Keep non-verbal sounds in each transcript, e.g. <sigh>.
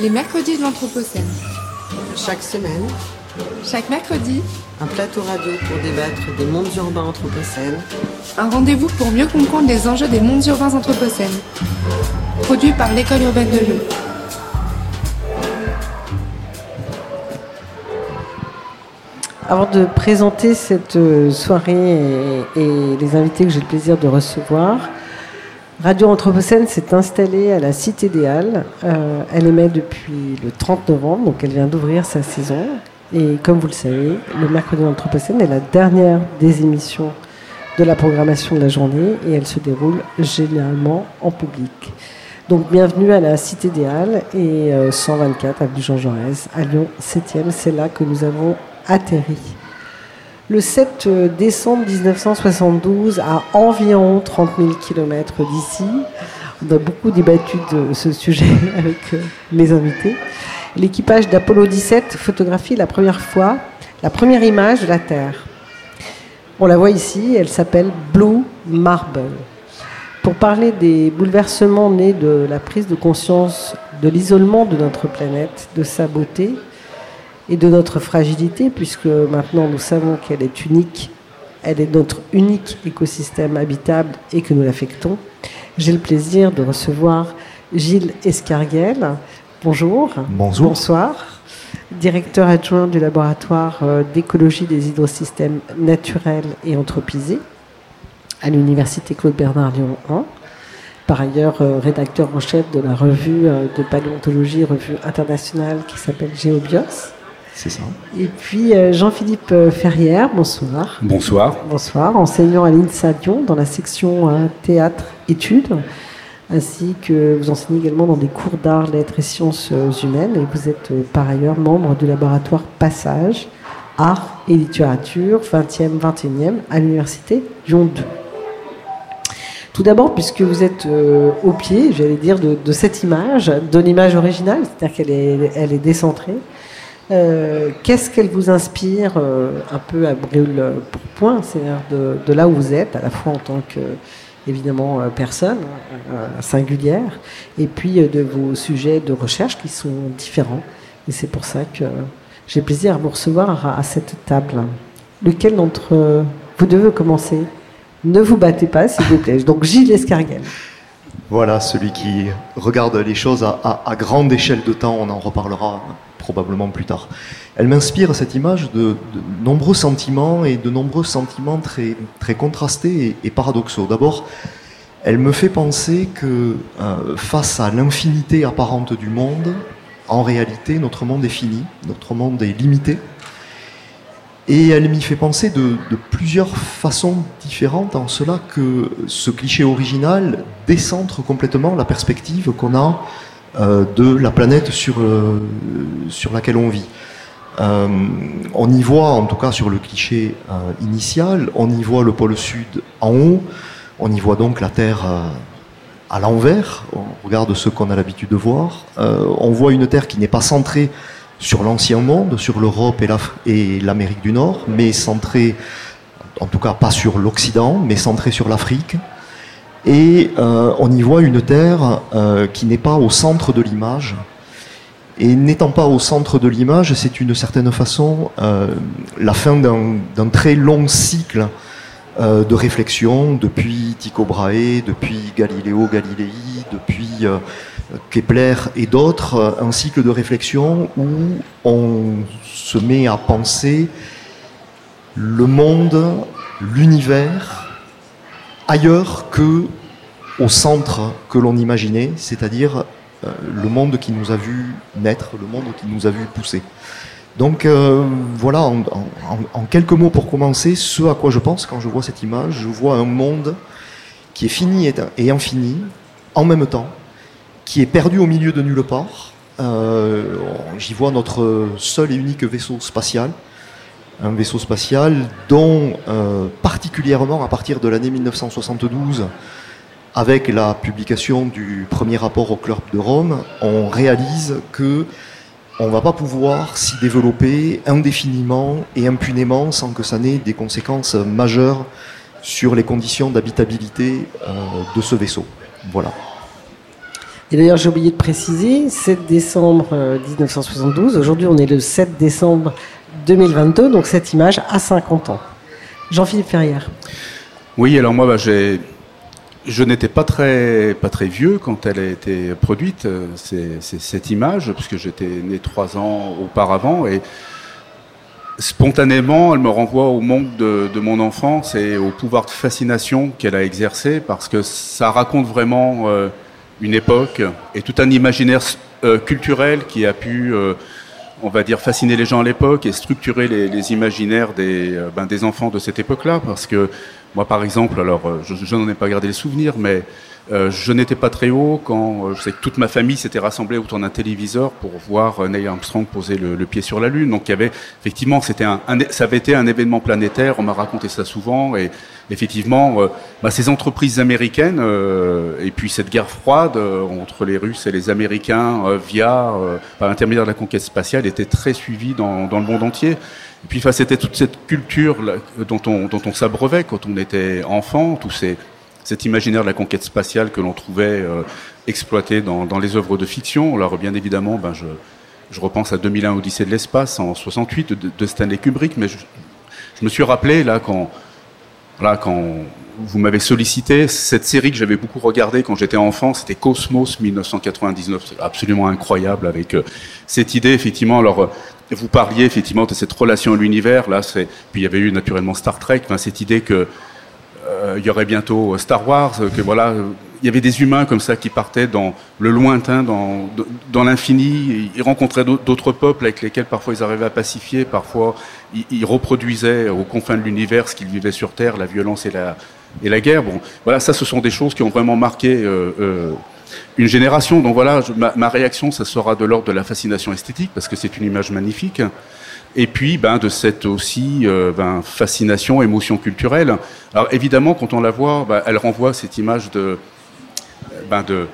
Les mercredis de l'Anthropocène. Chaque semaine, Chaque mercredi, un plateau radio pour débattre des mondes urbains anthropocènes, un rendez-vous pour mieux comprendre les enjeux des mondes urbains anthropocènes. Produit par l'École urbaine de Lyon. Avant de présenter cette euh, soirée et, et les invités que j'ai le plaisir de recevoir, Radio Anthropocène s'est installée à la Cité des Halles. Euh, elle émet depuis le 30 novembre, donc elle vient d'ouvrir sa saison. Et comme vous le savez, le mercredi Anthropocène est la dernière des émissions de la programmation de la journée et elle se déroule généralement en public. Donc bienvenue à la Cité des Halles et euh, 124 avenue Jean Jaurès à Lyon 7e. C'est là que nous avons atterri. Le 7 décembre 1972, à environ 30 000 km d'ici, on a beaucoup débattu de ce sujet <laughs> avec euh, mes invités. L'équipage d'Apollo 17 photographie la première fois la première image de la Terre. On la voit ici, elle s'appelle Blue Marble. Pour parler des bouleversements nés de la prise de conscience de l'isolement de notre planète, de sa beauté, et de notre fragilité, puisque maintenant nous savons qu'elle est unique, elle est notre unique écosystème habitable et que nous l'affectons. J'ai le plaisir de recevoir Gilles Escarguel. Bonjour. Bonjour. Bonsoir. Directeur adjoint du laboratoire euh, d'écologie des hydrosystèmes naturels et anthropisés à l'Université Claude Bernard Lyon 1. Par ailleurs, euh, rédacteur en chef de la revue euh, de paléontologie, revue internationale qui s'appelle Géobios. C'est ça. Et puis euh, Jean-Philippe euh, Ferrière, bonsoir. Bonsoir. Bonsoir, enseignant à l'INSA Lyon dans la section euh, théâtre-études, ainsi que vous enseignez également dans des cours d'art, lettres et sciences humaines, et vous êtes euh, par ailleurs membre du laboratoire Passage, art et littérature, 20e, 21e, à l'université Lyon 2. Tout d'abord, puisque vous êtes euh, au pied, j'allais dire, de, de cette image, de l'image originale, c'est-à-dire qu'elle est, elle est décentrée, euh, Qu'est-ce qu'elle vous inspire euh, un peu à brûle pour point, c'est-à-dire de, de, là où vous êtes, à la fois en tant que évidemment euh, personne euh, singulière, et puis de vos sujets de recherche qui sont différents. Et c'est pour ça que j'ai plaisir à vous recevoir à, à cette table. Lequel d'entre vous devez commencer? Ne vous battez pas, s'il vous plaît. Donc Gilles Escarguel. Voilà, celui qui regarde les choses à, grande échelle de temps, on en reparlera probablement plus tard. Elle m'inspire cette image de, nombreux sentiments et de nombreux sentiments très, très contrastés et, et paradoxaux. D'abord, elle me fait penser que euh, face à l'infinité apparente du monde, en réalité, notre monde est fini, notre monde est limité. Et elle m'y fait penser de, plusieurs façons différentes, en cela que ce cliché original décentre complètement la perspective qu'on a euh, de la planète sur, euh, sur laquelle on vit. Euh, on y voit, en tout cas sur le cliché initial, on y voit le pôle sud en haut, on y voit donc la Terre à l'envers, on regarde ce qu'on a l'habitude de voir, on voit une Terre qui n'est pas centrée sur l'ancien monde, sur l'Europe et l'Amérique du Nord, mais centrée, en tout cas pas sur l'Occident, mais centrée sur l'Afrique. Et euh, on y voit une Terre euh, qui n'est pas au centre de l'image. Et n'étant pas au centre de l'image, c'est une certaine façon euh, la fin d'un très long cycle de réflexion depuis Tycho Brahe, depuis Galiléo Galilei, depuis Kepler et d'autres, un cycle de réflexion où on se met à penser le monde, l'univers, ailleurs que au centre que l'on imaginait, c'est-à-dire euh, le monde qui nous a vu naître, le monde qui nous a vu pousser. Donc euh, voilà, en, quelques mots pour commencer, ce à quoi je pense quand je vois cette image, je vois un monde qui est fini et infini en même temps, qui est perdu au milieu de nulle part. Euh, J'y vois notre seul et unique vaisseau spatial, un vaisseau spatial dont euh, particulièrement à partir de l'année 1972, avec la publication du premier rapport au club de Rome, on réalise que on va pas pouvoir s'y développer indéfiniment et impunément sans que ça n'ait des conséquences majeures sur les conditions d'habitabilité euh, de ce vaisseau. Voilà. Et d'ailleurs, j'ai oublié de préciser, 7 décembre 1972, aujourd'hui on est le 7 décembre 2022, donc cette image a 50 ans. Jean-Philippe Ferrière. Oui, alors moi, bah, j'ai je n'étais pas très, vieux quand elle a été produite, c'est, cette image, puisque j'étais né trois ans auparavant. Et spontanément, elle me renvoie au monde de, mon enfance et au pouvoir de fascination qu'elle a exercé, parce que ça raconte vraiment euh, une époque et tout un imaginaire euh, culturel qui a pu, euh, on va dire, fasciner les gens à l'époque et structurer les, imaginaires des, ben, des enfants de cette époque-là, parce que moi, par exemple, alors, je, n'en ai pas gardé les souvenirs, mais euh, je n'étais pas très haut quand euh, toute ma famille s'était rassemblée autour d'un téléviseur pour voir euh, Neil Armstrong poser le, pied sur la Lune. Donc il y avait effectivement, c'était ça avait été un événement planétaire. On m'a raconté ça souvent et effectivement, bah, ces entreprises américaines et puis cette guerre froide entre les Russes et les Américains via par l'intermédiaire de la conquête spatiale était très suivie dans, le monde entier. Et puis, c'était toute cette culture dont on, dont on s'abreuvait quand on était enfant, tous ces cet imaginaire de la conquête spatiale que l'on trouvait euh, exploité dans, les œuvres de fiction. Alors bien évidemment, ben, je, repense à 2001 Odyssée de l'espace en 68 de, Stanley Kubrick, mais je, me suis rappelé là quand, vous m'avez sollicité cette série que j'avais beaucoup regardée quand j'étais enfant, c'était Cosmos 1999, c'est absolument incroyable avec euh, cette idée effectivement. Alors euh, vous parliez effectivement de cette relation à l'univers, là, c'est puis il y avait eu naturellement Star Trek, cette idée que il y aurait bientôt Star Wars, que voilà, il y avait des humains comme ça qui partaient dans le lointain, dans, l'infini. Ils rencontraient d'autres peuples avec lesquels parfois ils arrivaient à pacifier, parfois ils, reproduisaient aux confins de l'univers ce qu'ils vivaient sur Terre, la violence et la, guerre. Bon, voilà, ça, ce sont des choses qui ont vraiment marqué euh, euh, une génération. Donc voilà, ma, ma, réaction, ça sera de l'ordre de la fascination esthétique, parce que c'est une image magnifique et puis ben, de cette aussi euh, ben, fascination, émotion culturelle. Alors évidemment, quand on la voit, ben, elle renvoie cette image de, ben, de,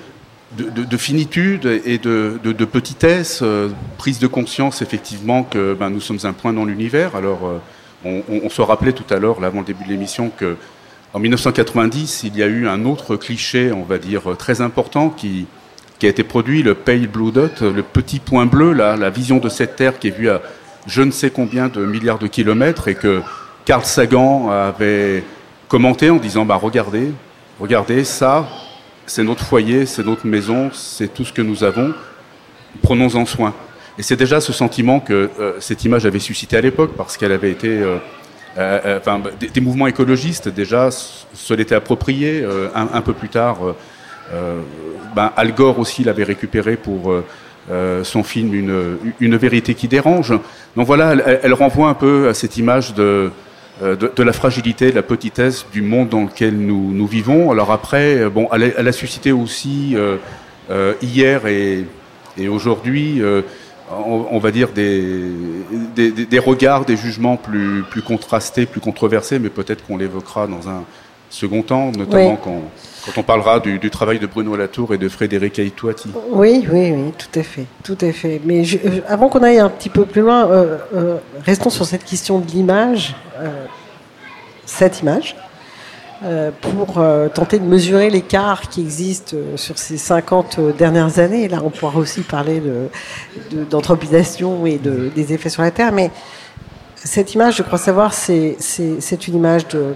de, finitude et de, petitesse, euh, prise de conscience effectivement que ben, nous sommes un point dans l'univers. Alors euh, on, se rappelait tout à l'heure, avant le début de l'émission, que en 1990, il y a eu un autre cliché, on va dire, très important qui, qui a été produit, le Pale Blue Dot, le petit point bleu, là, la vision de cette Terre qui est vue à je ne sais combien de milliards de kilomètres et que Carl Sagan avait commenté en disant bah regardez, regardez ça, c'est notre foyer, c'est notre maison, c'est tout ce que nous avons, prenons-en soin. Et c'est déjà ce sentiment que euh, cette image avait suscité à l'époque parce qu'elle avait été euh, euh, enfin, des, mouvements écologistes déjà se l'étaient approprié un, un, peu plus tard. Ben, Al Gore aussi l'avait récupéré pour euh, son film une, vérité qui dérange. Donc voilà, elle, renvoie un peu à cette image de, euh, de, la fragilité, de la petitesse du monde dans lequel nous, vivons. Alors après, euh, bon, elle, a, suscité aussi hier et, et aujourd'hui, on, va dire des, des, des, regards, des jugements plus, plus contrastés, plus controversés, mais peut-être qu'on l'évoquera dans un second temps, notamment quand quand on parlera du, travail de Bruno Latour et de Frédéric Aitouati. Oui, oui, oui, tout à fait, tout à fait. Mais euh, avant qu'on aille un petit peu plus loin, euh, euh, restons sur cette question de l'image, cette image, pour tenter de mesurer l'écart qui existe sur ces 50 dernières années. Là, on pourra aussi parler d'anthropisation de, et de, des effets sur la Terre, mais cette image, je crois savoir, c'est une image de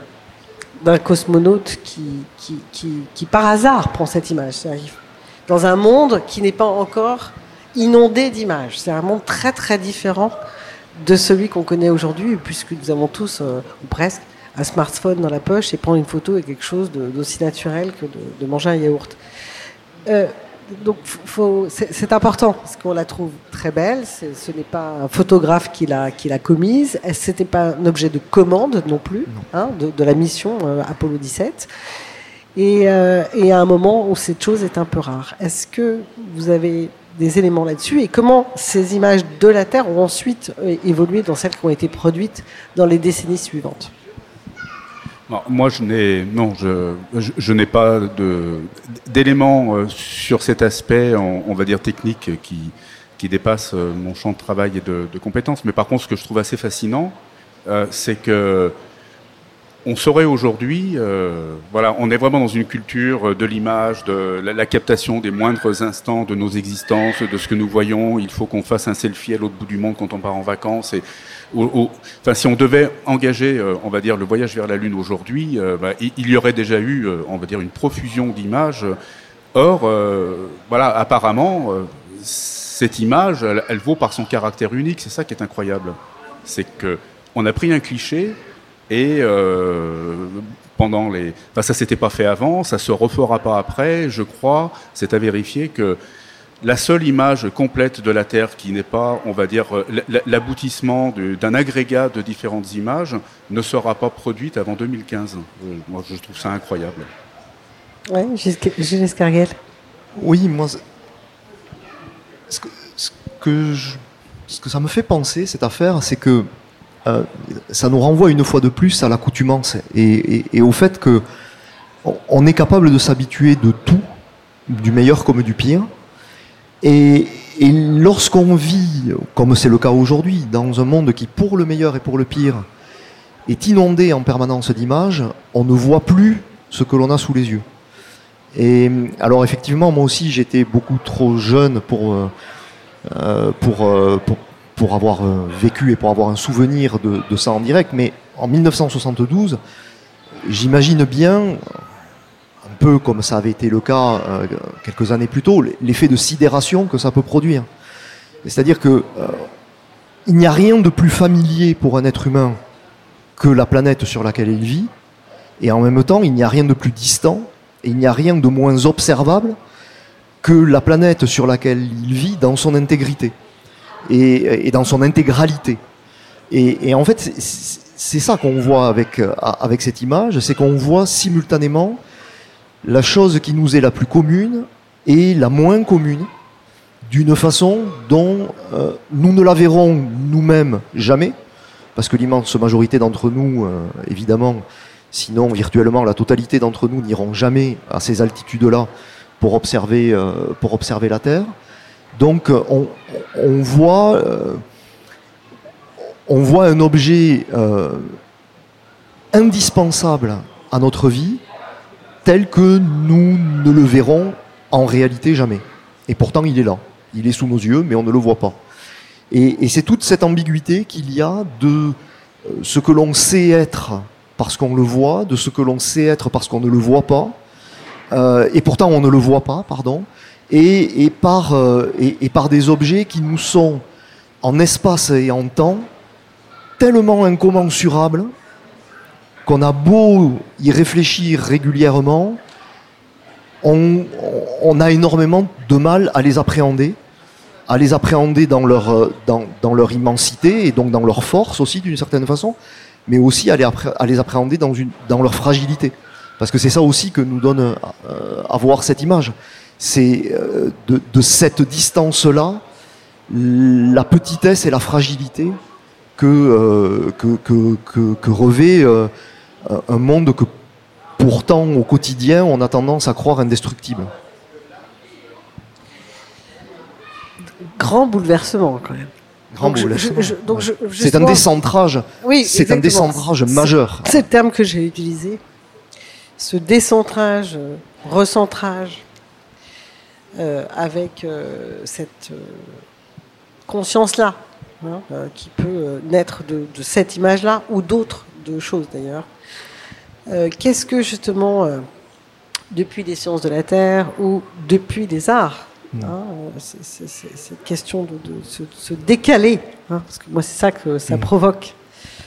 d'un cosmonaute qui, par hasard prend cette image. Dans un monde qui n'est pas encore inondé d'images. C'est un monde très très différent de celui qu'on connaît aujourd'hui, puisque nous avons tous, euh, ou presque, un smartphone dans la poche et prendre une photo est quelque chose d'aussi naturel que de, manger un yaourt. Euh, donc c'est important parce qu'on la trouve très belle. Ce n'est pas un photographe qui l'a qui l'a commise. Ce n'était pas un objet de commande non plus hein, de, la mission euh, Apollo 17. Euh, et, à un moment où cette chose est un peu rare. Est-ce que vous avez des éléments là-dessus? Et comment ces images de la Terre ont ensuite euh, évolué dans celles qui ont été produites dans les décennies suivantes? Moi, je n'ai non, je, je, n'ai pas d'éléments euh, sur cet aspect, on, va dire technique, qui, qui dépasse euh, mon champ de travail et de, compétences. Mais par contre, ce que je trouve assez fascinant, euh, c'est que on saurait aujourd'hui, euh, voilà, on est vraiment dans une culture de l'image, de la, captation des moindres instants de nos existences, de ce que nous voyons. Il faut qu'on fasse un selfie à l'autre bout du monde quand on part en vacances. Et, enfin, si on devait engager, euh, on va dire, le voyage vers la Lune aujourd'hui, euh, bah, il, y aurait déjà eu, on va dire, une profusion d'images. Or, voilà, apparemment, cette image, elle, vaut par son caractère unique. C'est ça qui est incroyable. C'est que on a pris un cliché et euh, pendant les, enfin ça s'était pas fait avant, ça se refera pas après. Je crois, c'est à vérifier que la seule image complète de la Terre qui n'est pas, on va dire, l'aboutissement d'un agrégat de différentes images ne sera pas produite avant 2015. Euh, moi, je trouve ça incroyable. Oui, Gilles Escarguel. Oui, moi, ce que, ce que, ce que ça me fait penser, cette affaire, c'est que euh, ça nous renvoie une fois de plus à l'accoutumance et, au fait que on est capable de s'habituer de tout, du meilleur comme du pire. Et, lorsqu'on vit, comme c'est le cas aujourd'hui, dans un monde qui, pour le meilleur et pour le pire, est inondé en permanence d'images, on ne voit plus ce que l'on a sous les yeux. Et alors effectivement, moi aussi, j'étais beaucoup trop jeune pour, euh, euh, pour, pour, avoir euh, vécu et pour avoir un souvenir de, ça en direct, mais en 1972, j'imagine bien, un peu comme ça avait été le cas euh, quelques années plus tôt, l'effet de sidération que ça peut produire. C'est-à-dire que euh, il n'y a rien de plus familier pour un être humain que la planète sur laquelle il vit, et en même temps, il n'y a rien de plus distant, et il n'y a rien de moins observable que la planète sur laquelle il vit dans son intégrité et, dans son intégralité. Et, en fait, c'est ça qu'on voit avec, euh, avec cette image, c'est qu'on voit simultanément la chose qui nous est la plus commune et la moins commune, d'une façon dont euh, nous ne la verrons nous-mêmes jamais, parce que l'immense majorité d'entre nous, euh, évidemment, sinon virtuellement la totalité d'entre nous n'iront jamais à ces altitudes-là pour pour observer la Terre. Donc euh, on, voit, euh, on voit un objet euh, indispensable à notre vie tel que nous ne le verrons en réalité jamais. Et pourtant il est là, il est sous nos yeux, mais on ne le voit pas. Et, c'est toute cette ambiguïté qu'il y a de ce que l'on sait être parce qu'on le voit, de ce que l'on sait être parce qu'on ne le voit pas, et pourtant on ne le voit pas, pardon, et, par, euh, et, par des objets qui nous sont en espace et en temps tellement incommensurables qu'on a beau y réfléchir régulièrement, on, a énormément de mal à les appréhender, à les appréhender dans leur, immensité et donc dans leur force aussi d'une certaine façon, mais aussi à les, appréhender dans leur fragilité. Parce que c'est ça aussi que nous donne euh, à voir cette image c'est euh, de, cette distance-là la petitesse et la fragilité que, euh, que, revêt euh, un monde que pourtant au quotidien on a tendance à croire indestructible. Grand bouleversement quand même. Grand bouleversement. c'est un décentrage. Oui, c'est un décentrage majeur. C'est le terme que j'ai utilisé. Ce décentrage, recentrage, avec euh, cette euh, conscience-là, hein, qui peut naître de, cette image-là ou d'autres de choses d'ailleurs. Qu'est-ce que justement, depuis les sciences de la Terre ou depuis les arts, hein, cette question de, se, décaler, hein, parce que moi c'est ça que ça mmh. provoque,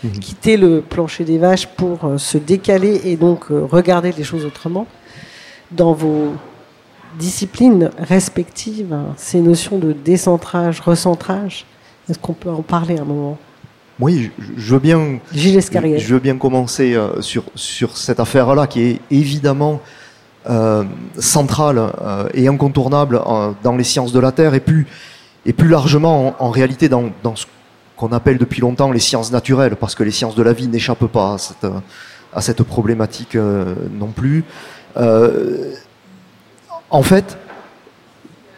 mmh. quitter le plancher des vaches pour se décaler et donc regarder les choses autrement. Dans vos disciplines respectives, ces notions de décentrage, recentrage Est-ce qu'on peut en parler un moment? Oui, je veux bien. Gilles Je veux bien commencer euh, sur, sur cette affaire-là qui est évidemment euh, centrale euh, et incontournable dans les sciences de la Terre et plus, et plus largement en, réalité dans, dans ce qu'on appelle depuis longtemps les sciences naturelles, parce que les sciences de la vie n'échappent pas à cette, à cette problématique non plus. En fait,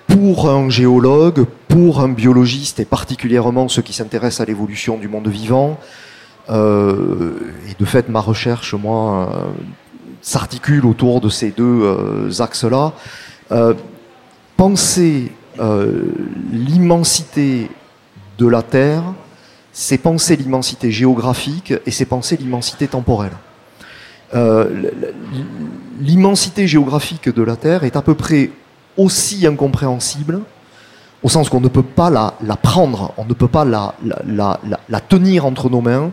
pour un géologue, pour un biologiste, et particulièrement ceux qui s'intéressent à l'évolution du monde vivant, et de fait, ma recherche, moi, s'articule autour de ces deux axes-là. penser l'immensité de la Terre, c'est penser l'immensité géographique et c'est penser l'immensité temporelle. L'immensité géographique de la Terre est à peu près aussi incompréhensible, au sens qu'on ne peut pas la, prendre, on ne peut pas la, la, tenir entre nos mains,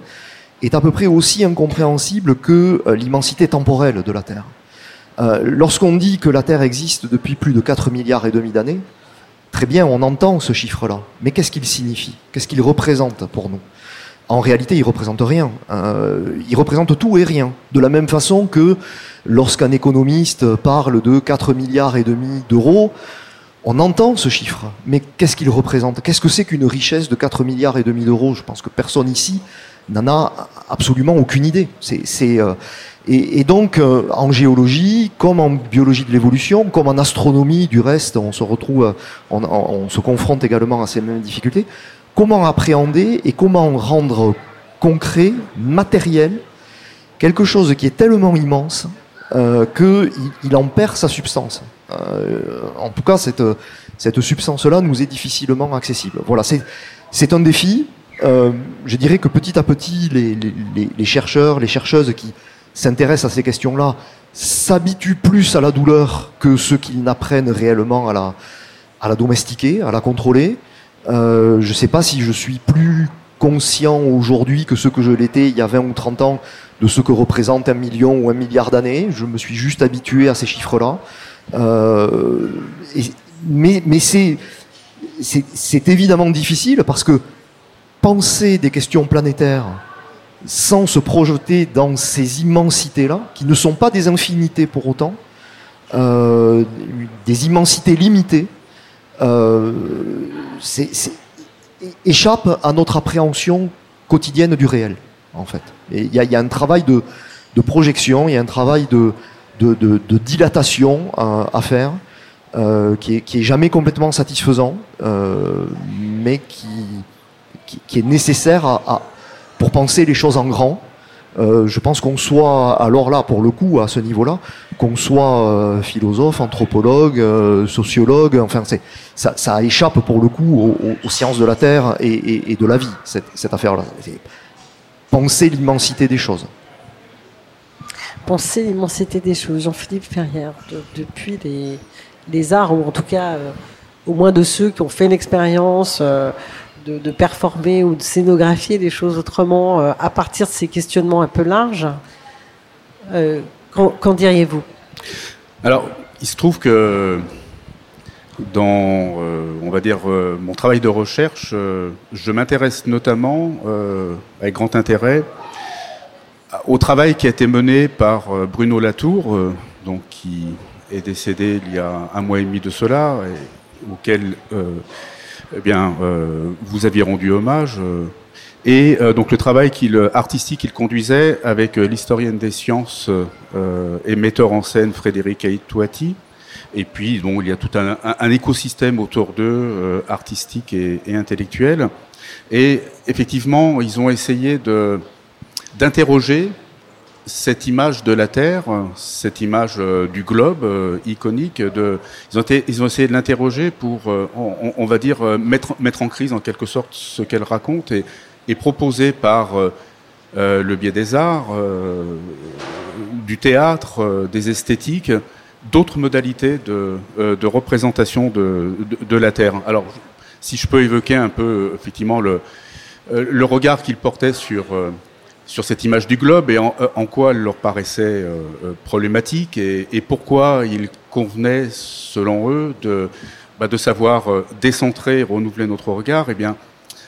est à peu près aussi incompréhensible que euh, l'immensité temporelle de la Terre. Euh, lorsqu'on dit que la Terre existe depuis plus de 4 milliards et demi d'années, très bien, on entend ce chiffre-là. Mais qu'est-ce qu'il signifie? Qu'est-ce qu'il représente pour nous? En réalité, il représente rien. Euh, il représente tout et rien. De la même façon que lorsqu'un économiste parle de 4 milliards et demi d'euros, on entend ce chiffre, mais qu'est-ce qu'il représente? Qu'est-ce que c'est qu'une richesse de 4 milliards et demi d'euros? Je pense que personne ici n'en a absolument aucune idée. Euh, et, donc, euh, en géologie, comme en biologie de l'évolution, comme en astronomie, du reste, on se retrouve, on se confronte également à ces mêmes difficultés. Comment appréhender et comment rendre concret, matériel, quelque chose qui est tellement immense euh, qu'il en perd sa substance. Euh, en tout cas, cette, substance-là nous est difficilement accessible. Voilà, c'est un défi. Euh, je dirais que petit à petit, les, chercheurs, les chercheuses qui s'intéressent à ces questions-là s'habituent plus à la douleur que ceux qui n'apprennent réellement à la domestiquer, à la contrôler. Euh, je ne sais pas si je suis plus conscient aujourd'hui que ce que je l'étais il y a 20 ou 30 ans de ce que représente un million ou un milliard d'années. Je me suis juste habitué à ces chiffres-là. Euh, mais c'est évidemment difficile parce que penser des questions planétaires sans se projeter dans ces immensités-là, qui ne sont pas des infinités pour autant, euh, des immensités limitées, euh, échappe à notre appréhension quotidienne du réel en fait. Il y, a un travail de, projection, il y a un travail de, dilatation à, faire, euh, qui, est, jamais complètement satisfaisant, euh, mais qui, est nécessaire pour penser les choses en grand. Je pense qu'on soit, alors là, pour le coup, à ce niveau-là, qu'on soit philosophe, anthropologue, sociologue, enfin, ça, échappe pour le coup aux, sciences de la Terre et, de la vie, cette, affaire-là penser l'immensité des choses. Penser l'immensité des choses. Jean-Philippe Ferrière, depuis les, arts, ou en tout cas euh, au moins de ceux qui ont fait l'expérience euh, de, performer ou de scénographier des choses autrement euh, à partir de ces questionnements un peu larges, qu'en diriez-vous? Alors, il se trouve que dans, euh, on va dire, euh, mon travail de recherche, euh, je m'intéresse notamment, avec grand intérêt, au travail qui a été mené par Bruno Latour, donc qui est décédé il y a un mois et demi de cela, et auquel eh bien, vous aviez rendu hommage. Et donc le travail artistique qu'il conduisait avec l'historienne des sciences et metteur en scène Frédéric Aïtouati, et puis, bon, il y a tout un, écosystème autour d'eux, euh, artistique et, intellectuel. Et effectivement, ils ont essayé de d'interroger cette image de la Terre, cette image euh, du globe euh, iconique. Ils ont essayé de l'interroger pour, on, on, va dire, mettre, mettre en crise en quelque sorte ce qu'elle raconte et, et proposer par le biais des arts, du théâtre, des esthétiques, d'autres modalités de, euh, représentation de, la Terre. Alors, si je peux évoquer un peu, effectivement, le, euh, regard qu'ils portaient sur, euh, cette image du globe et en, quoi elle leur paraissait problématique et, et, pourquoi il convenait, selon eux, de, bah, de savoir décentrer, renouveler notre regard, eh bien,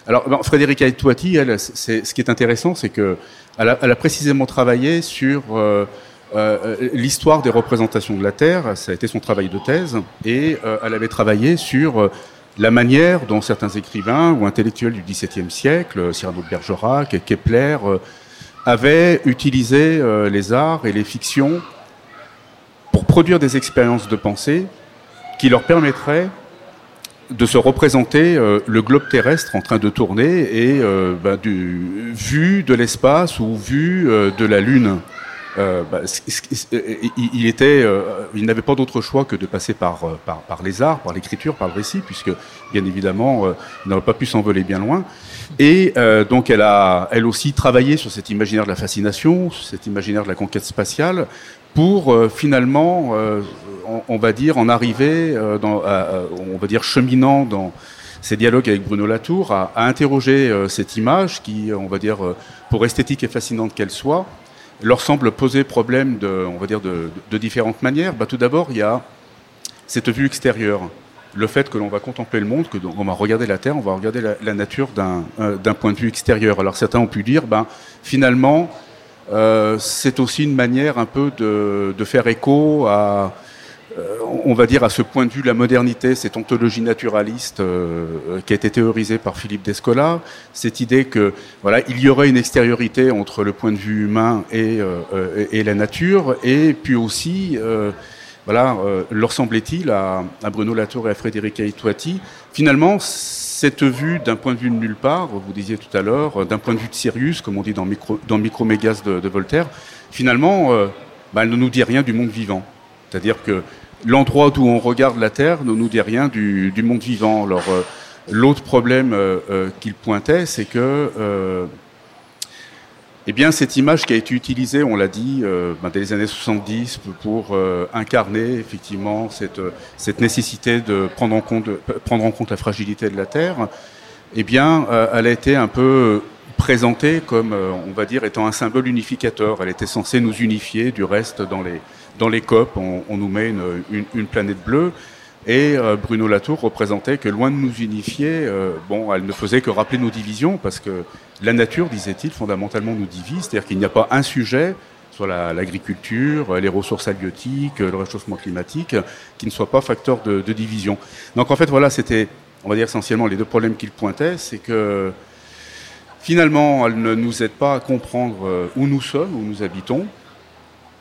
alors, ben, Frédéric ce qui est intéressant, c'est qu'elle a, elle a précisément travaillé sur euh, l'histoire des représentations de la Terre, ça a été son travail de thèse, et euh, elle avait travaillé sur euh, la manière dont certains écrivains ou intellectuels du XVIIe siècle, Cyrano de Bergerac, Kepler, avaient utilisé les arts et les fictions pour produire des expériences de pensée qui leur permettraient de se représenter euh, le globe terrestre en train de tourner et euh, du, vu de l'espace ou vu euh, de la Lune. Il, n'avait pas d'autre choix que de passer par, les arts, par l'écriture, par le récit, puisque bien évidemment, il n'aurait pas pu s'envoler bien loin. Et donc, elle a, elle aussi travaillé sur cet imaginaire de la fascination, sur cet imaginaire de la conquête spatiale, pour euh, finalement, euh, on, va dire, en arriver, euh, on va dire, cheminant dans ces dialogues avec Bruno Latour, à, interroger cette image qui, on va dire, pour esthétique et fascinante qu'elle soit, leur semble poser problème de, on va dire, de, différentes manières. Bah, tout d'abord, il y a cette vue extérieure. Le fait que l'on va contempler le monde, que on va regarder la Terre, on va regarder la, nature d'un point de vue extérieur. Alors certains ont pu dire, ben, finalement, euh, c'est aussi une manière un peu de, de faire écho à, euh, on va dire, à ce point de vue, la modernité, cette ontologie naturaliste euh, qui a été théorisée par Philippe Descola, cette idée que voilà, il y aurait une extériorité entre le point de vue humain et, la nature, et puis aussi, voilà, leur semblait-il à, Bruno Latour et à Frédéric Aïtouati, finalement, cette vue d'un point de vue de nulle part, vous disiez tout à l'heure, d'un point de vue de Sirius, comme on dit dans, Micro, Micromégas de, Voltaire, finalement, euh, bah, elle ne nous dit rien du monde vivant. C'est-à-dire que l'endroit d'où on regarde la Terre ne nous dit rien du, monde vivant. Alors, euh, l'autre problème euh, euh, qu'il pointait, c'est que euh, eh bien, cette image qui a été utilisée, on l'a dit, euh, ben, dès les années 70 pour euh, incarner effectivement cette, euh, nécessité de prendre en, compte, la fragilité de la Terre, eh bien, elle a été un peu présentée comme, on va dire, étant un symbole unificateur. Elle était censée nous unifier du reste dans les, dans les COP. On, nous met une planète bleue. Et euh, Bruno Latour représentait que loin de nous unifier, euh, bon, elle ne faisait que rappeler nos divisions parce que la nature, disait-il, fondamentalement nous divise, c'est-à-dire qu'il n'y a pas un sujet la- l'agriculture, les ressources halieutiques, le réchauffement climatique, qui ne soit pas facteur de, de division. Donc en fait, voilà, c'était, on va dire essentiellement les deux problèmes qu'il pointait, c'est que finalement, elle ne nous aide pas à comprendre euh, où nous sommes, où nous habitons,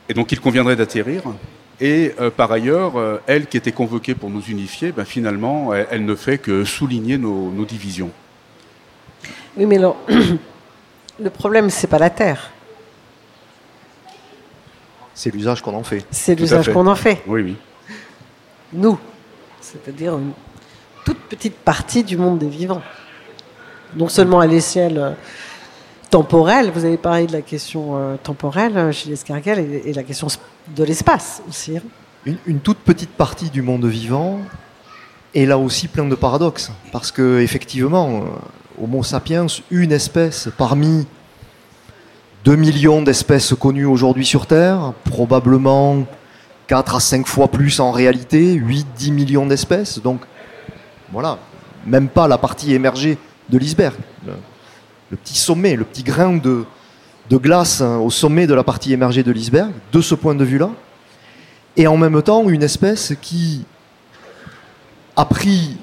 et donc il conviendrait d'atterrir. Et euh, par ailleurs, euh, elle qui était convoquée pour nous unifier, ben, finalement, elle, elle ne fait que souligner nos, nos divisions. Oui, mais alors, <clears throat> le problème, c'est pas la Terre, C'est l'usage qu'on en fait. c'est l'usage qu'on en fait. Oui, oui. Nous, c'est-à-dire une toute petite partie du monde des vivants. Non seulement à l'échelle euh, temporelle, vous avez parlé de la question euh, temporelle euh, chez Escargal et, et la question de l'espace aussi. hein. Une, toute petite partie du monde vivant est là aussi plein de paradoxes. Parce que, effectivement, euh, Homo sapiens, une espèce parmi 2 millions d'espèces connues aujourd'hui sur Terre, probablement 4 à 5 fois plus en réalité, 8-10 millions d'espèces. Donc, voilà, même pas la partie émergée de l'iceberg. Le, petit sommet, le petit grain de, glace hein, au sommet de la partie émergée de l'iceberg, de ce point de vue-là et en même temps une espèce qui a pris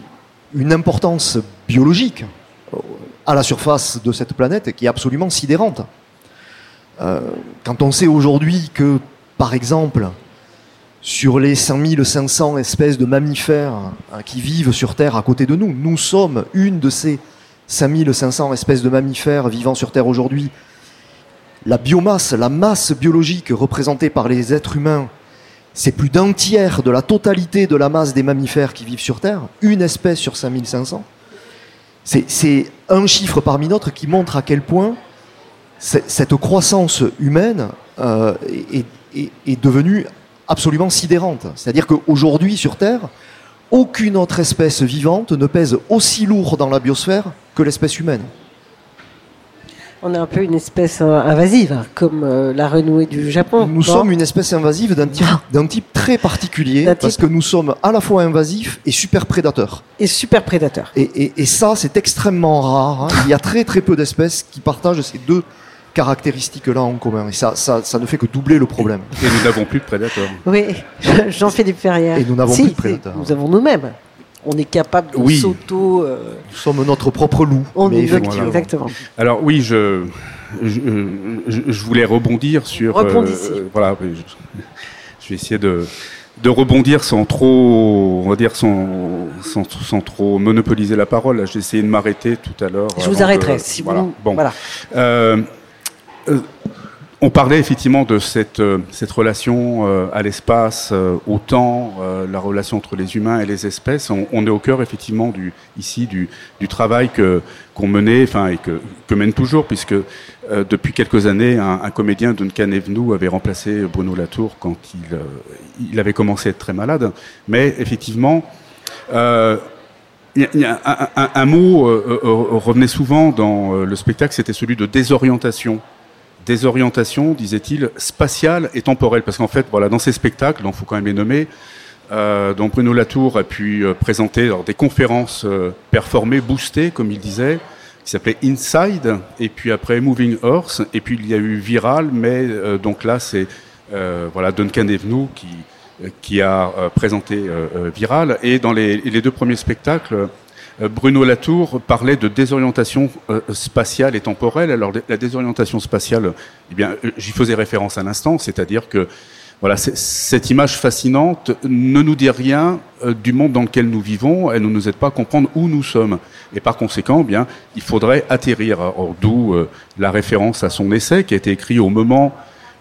une importance biologique à la surface de cette planète qui est absolument sidérante. Euh, quand on sait aujourd'hui que, par exemple, sur les 5500 espèces de mammifères hein, qui vivent sur Terre à côté de nous, nous sommes une de ces 5500 espèces de mammifères vivant sur Terre aujourd'hui. La biomasse, la masse biologique représentée par les êtres humains c'est plus d'un tiers de la totalité de la masse des mammifères qui vivent sur Terre, une espèce sur 5500. C'est- C'est un chiffre parmi d'autres qui montre à quel point cette croissance humaine euh, est devenue absolument sidérante. C'est-à-dire qu'aujourd'hui sur Terre, aucune autre espèce vivante ne pèse aussi lourd dans la biosphère que l'espèce humaine. On est un peu une espèce euh, invasive, hein, comme euh, la renouée du Japon. Nous sommes une espèce invasive d'un type, type très particulier, type- parce que nous sommes à la fois invasifs et super prédateurs. et super prédateur. Et, et- et ça, c'est extrêmement rare. hein. Il y a très très peu d'espèces qui partagent ces deux caractéristiques-là en commun. Et ça, ça, ça ne fait que doubler le problème. Et nous n'avons plus de prédateurs. Oui, <laughs> Jean-Philippe Ferrière. Et nous n'avons Si, plus de prédateurs. Nous avons nous-mêmes. On est capable de Oui. s'auto. euh, Nous sommes notre propre loup. on mais est effectivement. exactement. Alors oui, je, je, je- je voulais rebondir sur... Rebondissez. voilà, je, je vais essayer de, de rebondir sans trop, on va dire, sans, sans, trop monopoliser la parole. J'ai essayé de m'arrêter tout à l'heure. Je vous arrêterai, si vous... Bon. Voilà. Euh, euh, on parlait effectivement de cette, euh, cette relation euh, à l'espace, euh, au temps, la relation entre les humains et les espèces. On, est au cœur effectivement ici du, travail que qu'on menait, enfin et que, que mène toujours, puisque depuis quelques années, un, un comédien Duncan Evenou avait remplacé Bruno Latour quand il, il avait commencé à être très malade. Mais effectivement, un, mot revenait souvent dans le spectacle, c'était celui de désorientation des orientations, disait-il, spatiales et temporelles. Parce qu'en fait, voilà, dans ces spectacles, il faut quand même les nommer, euh, Bruno Latour a pu euh, présenter des conférences euh, performées, boostées, comme il disait, qui s'appelait Inside, et puis après Moving Horse, et puis il y a eu Viral, mais donc là c'est voilà Duncan Evenou qui qui a présenté Viral, et dans les, les deux premiers spectacles, Bruno Latour parlait de désorientation euh, spatiale et temporelle. Alors la désorientation spatiale, eh bien, euh, j'y faisais référence à l'instant, c'est-à-dire que voilà, cette image fascinante ne nous dit rien du monde dans lequel nous vivons, elle ne nous aide pas à comprendre où nous sommes. Et par conséquent, eh bien, il faudrait atterrir. D'où la référence à son essai qui a été écrit au moment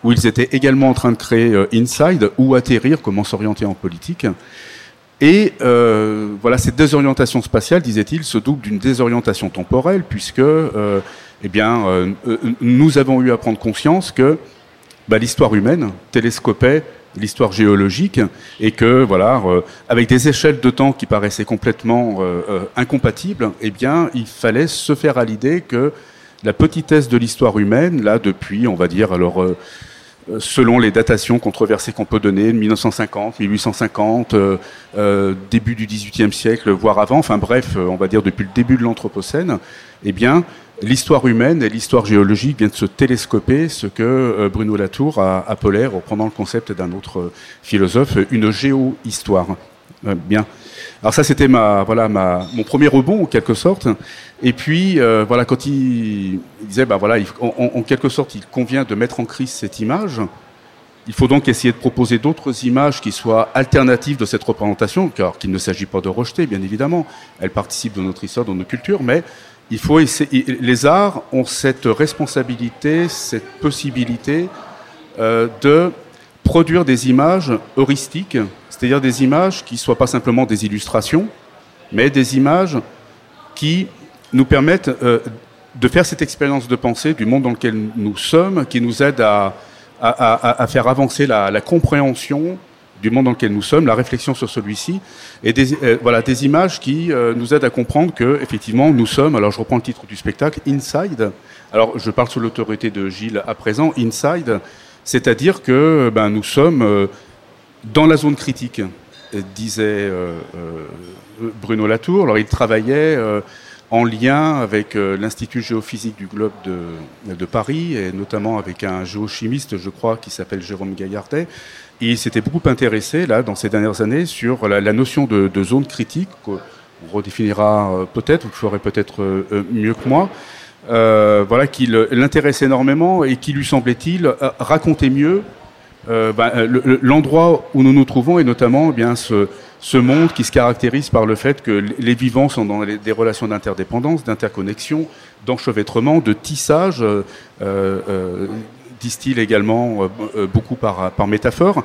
où ils étaient également en train de créer Inside, ou atterrir, comment s'orienter en politique. Et euh, voilà, cette désorientation spatiale, disait-il, se double d'une désorientation temporelle, puisque euh, eh bien, euh, nous avons eu à prendre conscience que bah, l'histoire humaine télescopait l'histoire géologique et que voilà, avec des échelles de temps qui paraissaient complètement incompatibles, eh bien, il fallait se faire à l'idée que la petitesse de l'histoire humaine, là, depuis, on va dire, alors euh, selon les datations controversées qu'on peut donner, 1950, 1850, euh, euh, début du XVIIIe siècle, voire avant, enfin bref, on va dire depuis le début de l'Anthropocène, eh bien, l'histoire humaine et l'histoire géologique viennent de se télescoper, ce que Bruno Latour a appelé, reprenant le concept d'un autre philosophe, une géohistoire. bien. Alors ça, c'était ma, voilà, ma, mon premier rebond en quelque sorte. Et puis, euh, voilà, quand il, disait, bah voilà, en, quelque sorte, il convient de mettre en crise cette image. Il faut donc essayer de proposer d'autres images qui soient alternatives de cette représentation, car qu'il ne s'agit pas de rejeter, bien évidemment. Elle participe de notre histoire, de nos cultures, mais il faut essayer. Les arts ont cette responsabilité, cette possibilité euh, de produire des images heuristiques, c'est-à-dire des images qui ne soient pas simplement des illustrations, mais des images qui nous permettent euh, de faire cette expérience de pensée du monde dans lequel nous sommes, qui nous aide à, à, faire avancer la, la, compréhension du monde dans lequel nous sommes, la réflexion sur celui-ci, et des, euh, voilà, des images qui euh, nous aident à comprendre que, effectivement, nous sommes, alors je reprends le titre du spectacle, Inside. Alors, je parle sous l'autorité de Gilles à présent, Inside, c'est-à-dire que ben, nous sommes dans la zone critique, disait Bruno Latour. Alors, il travaillait en lien avec euh, l'Institut géophysique du globe de, Paris, et notamment avec un géochimiste, je crois, qui s'appelle Jérôme Gaillardet. Et il s'était beaucoup intéressé, là, dans ces dernières années, sur la, notion de, de, zone critique, qu'on redéfinira euh, peut-être, vous le ferez peut-être euh, mieux que moi, euh, voilà, qui l'intéresse énormément et qui lui semblait-il raconter mieux euh, ben, l'endroit où nous nous trouvons et notamment eh bien ce, monde qui se caractérise par le fait que les vivants sont dans des relations d'interdépendance, d'interconnexion, d'enchevêtrement, de tissage, euh, euh, disent-ils également euh, euh, beaucoup par, par métaphore.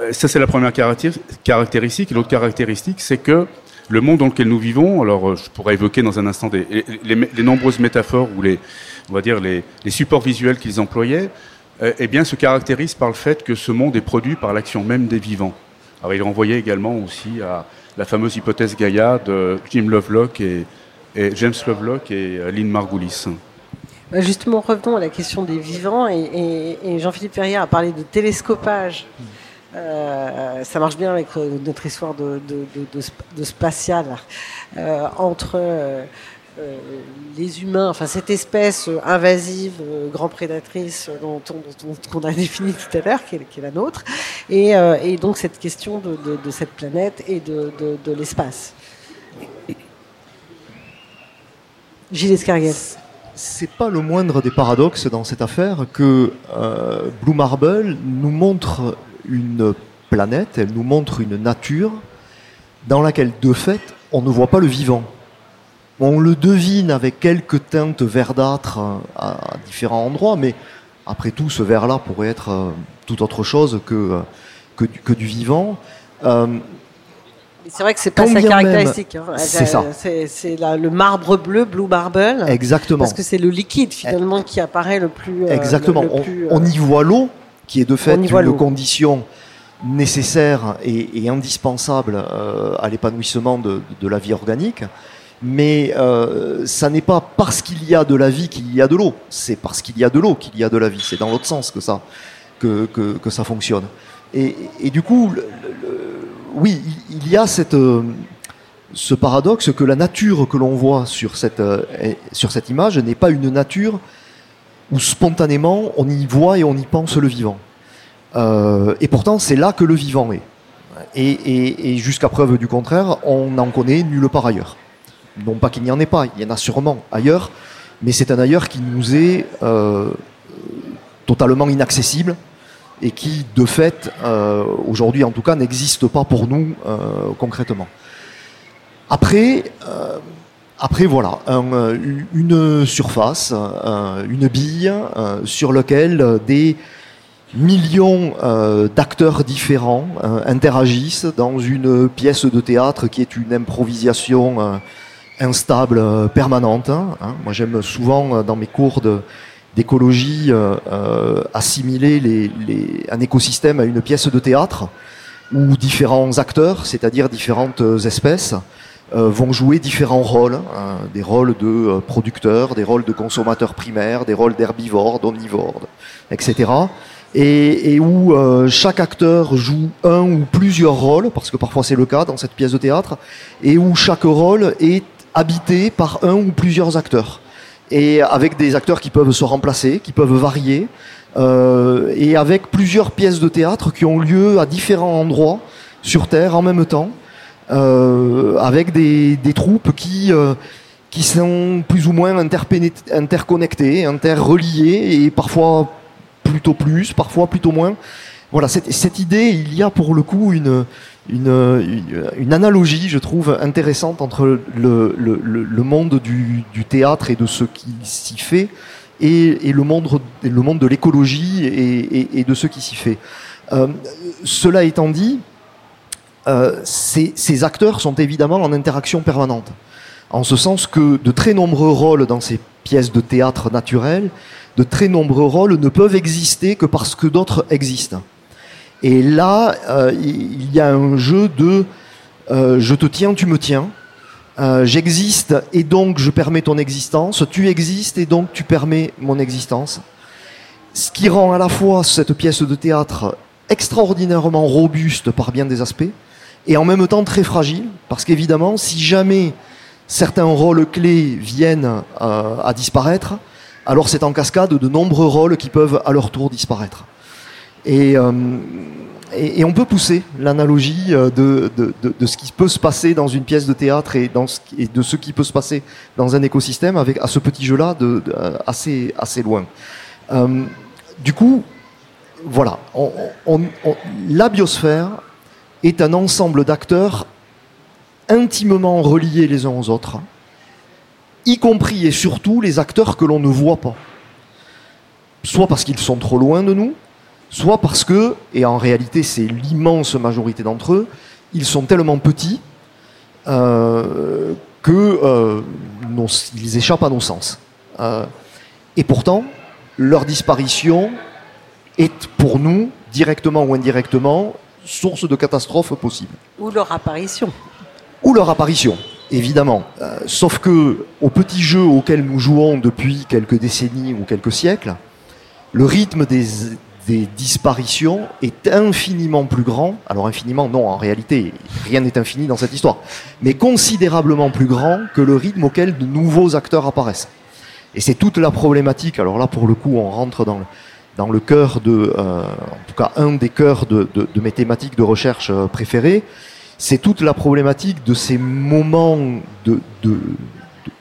Euh, ça, c'est la première caractéristique. L'autre caractéristique, c'est que le monde dans lequel nous vivons, alors je pourrais évoquer dans un instant des, les, les, nombreuses métaphores ou les, on va dire les, les supports visuels qu'ils employaient, eh bien, se caractérise par le fait que ce monde est produit par l'action même des vivants. Alors il renvoyait également aussi à la fameuse hypothèse Gaïa de Jim Lovelock et, James Lovelock et euh, Lynn Margulis. Justement, revenons à la question des vivants et, Jean-Philippe Ferrière a parlé de télescopage. Euh, ça marche bien avec euh, notre histoire de, de, spatial entre euh, les humains, enfin cette espèce invasive, grand prédatrice dont, on, a <laughs> défini tout à l'heure, qui, est la nôtre, et, donc cette question de, cette planète et de, l'espace. Gilles Escarguel. C'est pas le moindre des paradoxes dans cette affaire que Blue Marble nous montre une planète, elle nous montre une nature dans laquelle, de fait, on ne voit pas le vivant. On le devine avec quelques teintes verdâtres à, différents endroits, mais après tout, ce vert-là pourrait être euh, tout autre chose que, que, du, que du vivant. Euh, c'est vrai que c'est pas sa caractéristique. Hein. C'est ça. C'est le marbre bleu, blue marble. Exactement. Parce que c'est le liquide finalement qui apparaît le plus. Euh, Exactement. on, y voit l'eau, qui est de fait une condition nécessaire et, indispensable à l'épanouissement de, de, la vie organique mais euh, ça n'est pas parce qu'il y a de la vie qu'il y a de l'eau, c'est parce qu'il y a de l'eau qu'il y a de la vie. C'est dans l'autre sens que ça, que, que, que ça fonctionne. Et, et du coup, le, oui, il y a cette, euh, ce paradoxe que la nature que l'on voit sur cette, euh, sur cette image n'est pas une nature où spontanément on y voit et on y pense le vivant. Euh, et pourtant, c'est là que le vivant est. Et, jusqu'à preuve du contraire, on n'en connaît nulle part ailleurs. Non pas qu'il n'y en ait pas, il y en a sûrement ailleurs, mais c'est un ailleurs qui nous est euh, totalement inaccessible et qui, de fait, euh, aujourd'hui en tout cas, n'existe pas pour nous concrètement. Après, après voilà, une surface, une bille sur laquelle des millions d'acteurs différents interagissent dans une pièce de théâtre qui est une improvisation instable euh, permanente. Hein. Moi, j'aime souvent euh, dans mes cours d'écologie euh, assimiler un écosystème à une pièce de théâtre où différents acteurs, c'est-à-dire différentes espèces, vont jouer différents rôles, hein, des rôles de producteurs, des rôles de consommateurs primaires, des rôles d'herbivores, d'omnivores, etc. Et, où chaque acteur joue un ou plusieurs rôles, parce que parfois c'est le cas dans cette pièce de théâtre, et où chaque rôle est habité par un ou plusieurs acteurs. Et avec des acteurs qui peuvent se remplacer, qui peuvent varier, euh, et avec plusieurs pièces de théâtre qui ont lieu à différents endroits sur Terre en même temps, euh, avec des, troupes qui, euh, qui sont plus ou moins interconnectées, interreliées, et parfois plutôt plus, parfois plutôt moins. Voilà, cette, idée, il y a pour le coup une, analogie, je trouve, intéressante entre le, monde du, théâtre et de ce qui s'y fait et, le, monde, de l'écologie et, de ce qui s'y fait. Euh, cela étant dit, euh, ces, acteurs sont évidemment en interaction permanente, en ce sens que de très nombreux rôles dans ces pièces de théâtre naturelles, de très nombreux rôles ne peuvent exister que parce que d'autres existent. Et là, euh, il y a un jeu de euh, je te tiens, tu me tiens. J'existe et donc je permets ton existence. Tu existes et donc tu permets mon existence. Ce qui rend à la fois cette pièce de théâtre extraordinairement robuste par bien des aspects et en même temps très fragile parce qu'évidemment, si jamais certains rôles clés viennent euh, à disparaître, alors c'est en cascade de nombreux rôles qui peuvent à leur tour disparaître. Euh, et, et, on peut pousser l'analogie euh, de, de, de, ce qui peut se passer dans une pièce de théâtre et, dans et de ce qui peut se passer dans un écosystème avec à ce petit jeu-là de, assez, assez loin. Euh, du coup, voilà, la biosphère est un ensemble d'acteurs intimement reliés les uns aux autres, y compris et surtout les acteurs que l'on ne voit pas. Soit parce qu'ils sont trop loin de nous, soit parce que, et en réalité c'est l'immense majorité d'entre eux, ils sont tellement petits euh, que euh, échappent à nos sens. Euh, et pourtant, leur disparition est pour nous, directement ou indirectement, source de catastrophes possibles. Ou leur apparition. Ou leur apparition, évidemment. Euh, sauf que, au petit jeu auquel nous jouons depuis quelques décennies ou quelques siècles, le rythme des, des disparitions est infiniment plus grand. Alors infiniment, non, en réalité, rien n'est infini dans cette histoire, mais considérablement plus grand que le rythme auquel de nouveaux acteurs apparaissent. Et c'est toute la problématique. Alors là, pour le coup, on rentre dans le, dans le cœur de, euh, en tout cas, un des cœurs de, mes thématiques de recherche euh, préférées. C'est toute la problématique de ces moments de, de,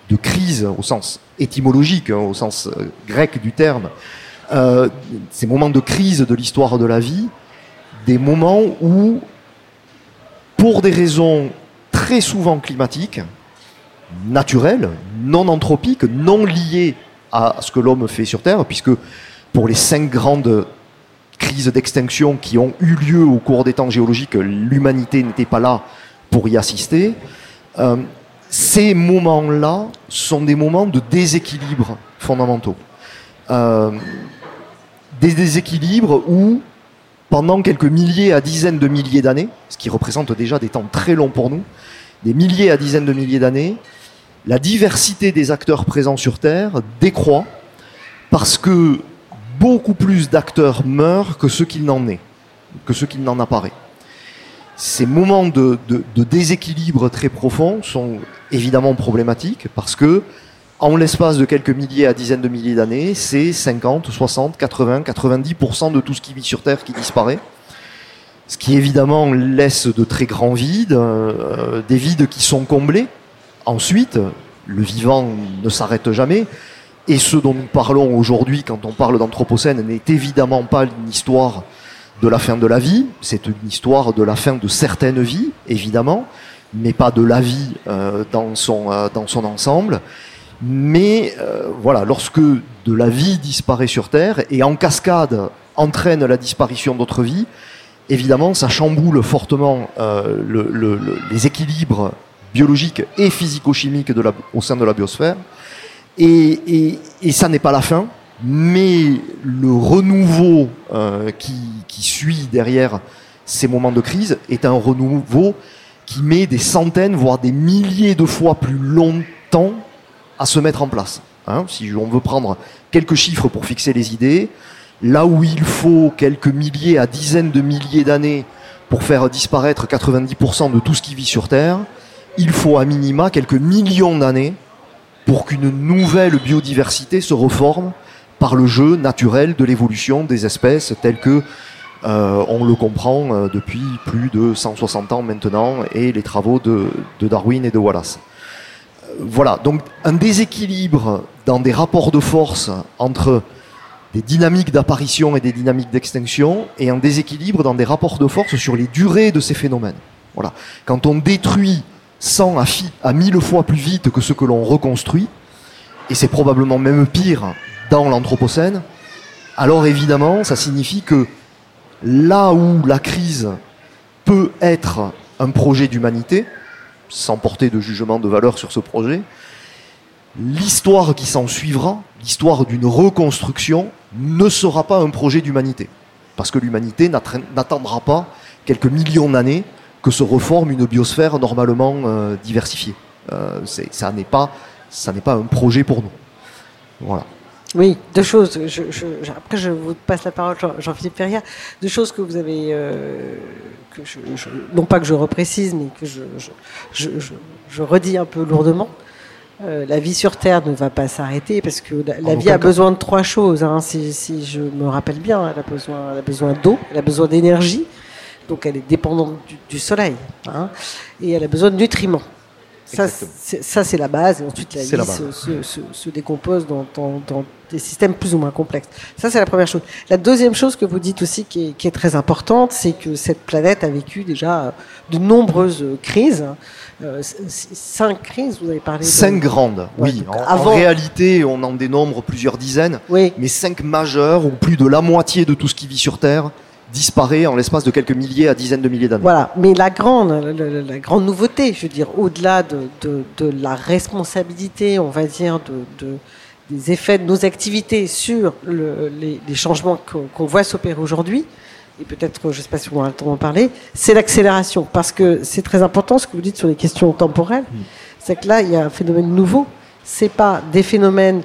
de crise au sens étymologique, hein, au sens euh, grec du terme, ces moments de crise de l'histoire de la vie, des moments où, pour des raisons très souvent climatiques, naturelles, non anthropiques, non liées à ce que l'homme fait sur Terre, puisque pour les cinq grandes crises d'extinction qui ont eu lieu au cours des temps géologiques, l'humanité n'était pas là pour y assister. Euh, ces moments-là sont des moments de déséquilibre fondamentaux. Euh, des déséquilibres où, pendant quelques milliers à dizaines de milliers d'années, ce qui représente déjà des temps très longs pour nous, des milliers à dizaines de milliers d'années, la diversité des acteurs présents sur Terre décroît parce que beaucoup plus d'acteurs meurent que ce qu'il n'en est, que ce qu'il n'en apparaît. Ces moments de, déséquilibre très profond sont évidemment problématiques parce que, en l'espace de quelques milliers à dizaines de milliers d'années, c'est 50, 60, 80, 90% de tout ce qui vit sur Terre qui disparaît. Ce qui évidemment laisse de très grands vides, euh, des vides qui sont comblés. Ensuite, le vivant ne s'arrête jamais. Et ce dont nous parlons aujourd'hui quand on parle d'Anthropocène n'est évidemment pas une histoire de la fin de la vie, c'est une histoire de la fin de certaines vies, évidemment, mais pas de la vie euh, dans, son, euh, dans son ensemble. Mais euh, voilà, lorsque de la vie disparaît sur Terre et en cascade entraîne la disparition d'autres vies, évidemment, ça chamboule fortement les équilibres biologiques et physico-chimiques au sein de la biosphère. Et, ça n'est pas la fin, mais le renouveau euh, qui, suit derrière ces moments de crise est un renouveau qui met des centaines, voire des milliers de fois plus longtemps à se mettre en place. Hein. si on veut prendre quelques chiffres pour fixer les idées, là où il faut quelques milliers à dizaines de milliers d'années pour faire disparaître 90% de tout ce qui vit sur Terre, il faut à minima quelques millions d'années pour qu'une nouvelle biodiversité se reforme par le jeu naturel de l'évolution des espèces telles que euh, on le comprend euh, depuis plus de 160 ans maintenant et les travaux de, Darwin et de Wallace. Euh, voilà, donc un déséquilibre dans des rapports de force entre des dynamiques d'apparition et des dynamiques d'extinction et un déséquilibre dans des rapports de force sur les durées de ces phénomènes. Voilà. Quand on détruit 100 à, à 1000 fois plus vite que ce que l'on reconstruit, et c'est probablement même pire dans l'Anthropocène, alors évidemment, ça signifie que là où la crise peut être un projet d'humanité, sans porter de jugement de valeur sur ce projet, l'histoire qui s'en suivra, l'histoire d'une reconstruction, ne sera pas un projet d'humanité. Parce que l'humanité n'attendra pas quelques millions d'années que se reforme une biosphère normalement euh, diversifiée. Euh, ça n'est pas, ça n'est pas un projet pour nous. Voilà. Oui, deux choses. après, je vous passe la parole, Jean-Philippe Ferrière. Deux choses que vous avez, euh, que non pas que je reprécise, mais que je, redis un peu lourdement. la vie sur Terre ne va pas s'arrêter parce que la, vie a besoin de trois choses. Hein, si, si, je me rappelle bien, elle a besoin, elle a besoin d'eau, elle a besoin d'énergie, donc elle est dépendante du, soleil, hein, et elle a besoin de nutriments. Ça, c'est la base, et ensuite la vie se, décompose dans, des systèmes plus ou moins complexes. Ça, c'est la première chose. La deuxième chose que vous dites aussi, qui est, très importante, c'est que cette planète a vécu déjà de nombreuses crises. Euh, cinq crises, vous avez parlé. Cinq grandes, oui. En, en, réalité, on en dénombre plusieurs dizaines, oui. mais cinq majeures, ou plus de la moitié de tout ce qui vit sur Terre, disparaît en l'espace de quelques milliers à dizaines de milliers d'années. Voilà, mais la grande, la, grande nouveauté, je veux dire, au-delà de, la responsabilité, on va dire, de, des effets de nos activités sur les, changements qu'on voit s'opérer aujourd'hui, et peut-être, je ne sais pas si vous aurez le temps d'en parler, c'est l'accélération, parce que c'est très important ce que vous dites sur les questions temporelles, mm. c'est que là, il y a un phénomène nouveau, c'est pas des phénomènes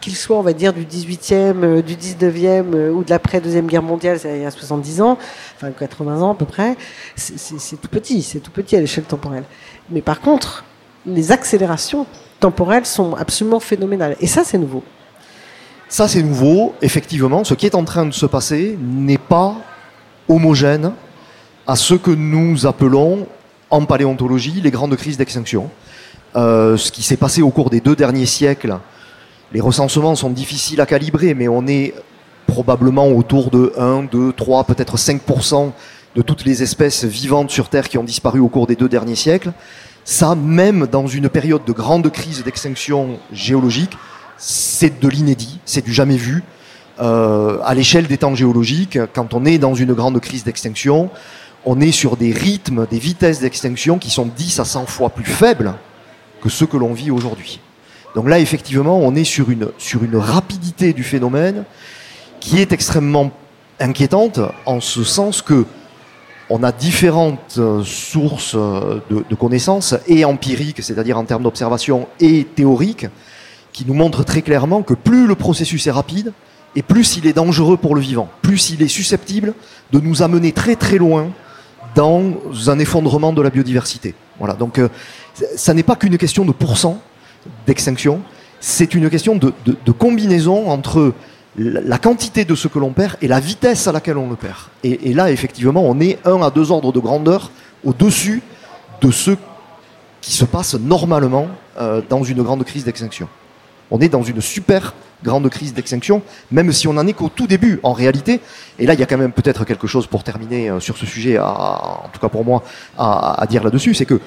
qu'il soit, on va dire, du 18e, euh, du 19e euh, ou de l'après-deuxième guerre mondiale, c'est il y a 70 ans, enfin 80 ans à peu près, c'est tout petit, c'est tout petit à l'échelle temporelle. Mais par contre, les accélérations temporelles sont absolument phénoménales. Et ça, c'est nouveau. Ça, c'est nouveau. Effectivement, ce qui est en train de se passer n'est pas homogène à ce que nous appelons en paléontologie les grandes crises d'extinction. Euh, ce qui s'est passé au cours des deux derniers siècles les recensements sont difficiles à calibrer, mais on est probablement autour de 1, 2, 3, peut-être 5% de toutes les espèces vivantes sur Terre qui ont disparu au cours des deux derniers siècles. Ça, même dans une période de grande crise d'extinction géologique, c'est de l'inédit, c'est du jamais vu. Euh, à l'échelle des temps géologiques, quand on est dans une grande crise d'extinction, on est sur des rythmes, des vitesses d'extinction qui sont 10 à 100 fois plus faibles que ceux que l'on vit aujourd'hui. Donc là, effectivement, on est sur une, rapidité du phénomène qui est extrêmement inquiétante en ce sens que on a différentes euh, sources euh, de, connaissances, et empiriques, c'est-à-dire en termes d'observation, et théoriques, qui nous montrent très clairement que plus le processus est rapide, et plus il est dangereux pour le vivant, plus il est susceptible de nous amener très très loin dans un effondrement de la biodiversité. Voilà, donc euh, ça n'est pas qu'une question de pourcent d'extinction, c'est une question de, combinaison entre la quantité de ce que l'on perd et la vitesse à laquelle on le perd. Et, là, effectivement, on est un à deux ordres de grandeur au-dessus de ce qui se passe normalement euh, dans une grande crise d'extinction. On est dans une super grande crise d'extinction, même si on n'en est qu'au tout début en réalité. Et là, il y a quand même peut-être quelque chose pour terminer euh, sur ce sujet, en tout cas pour moi, à, à dire là-dessus, c'est que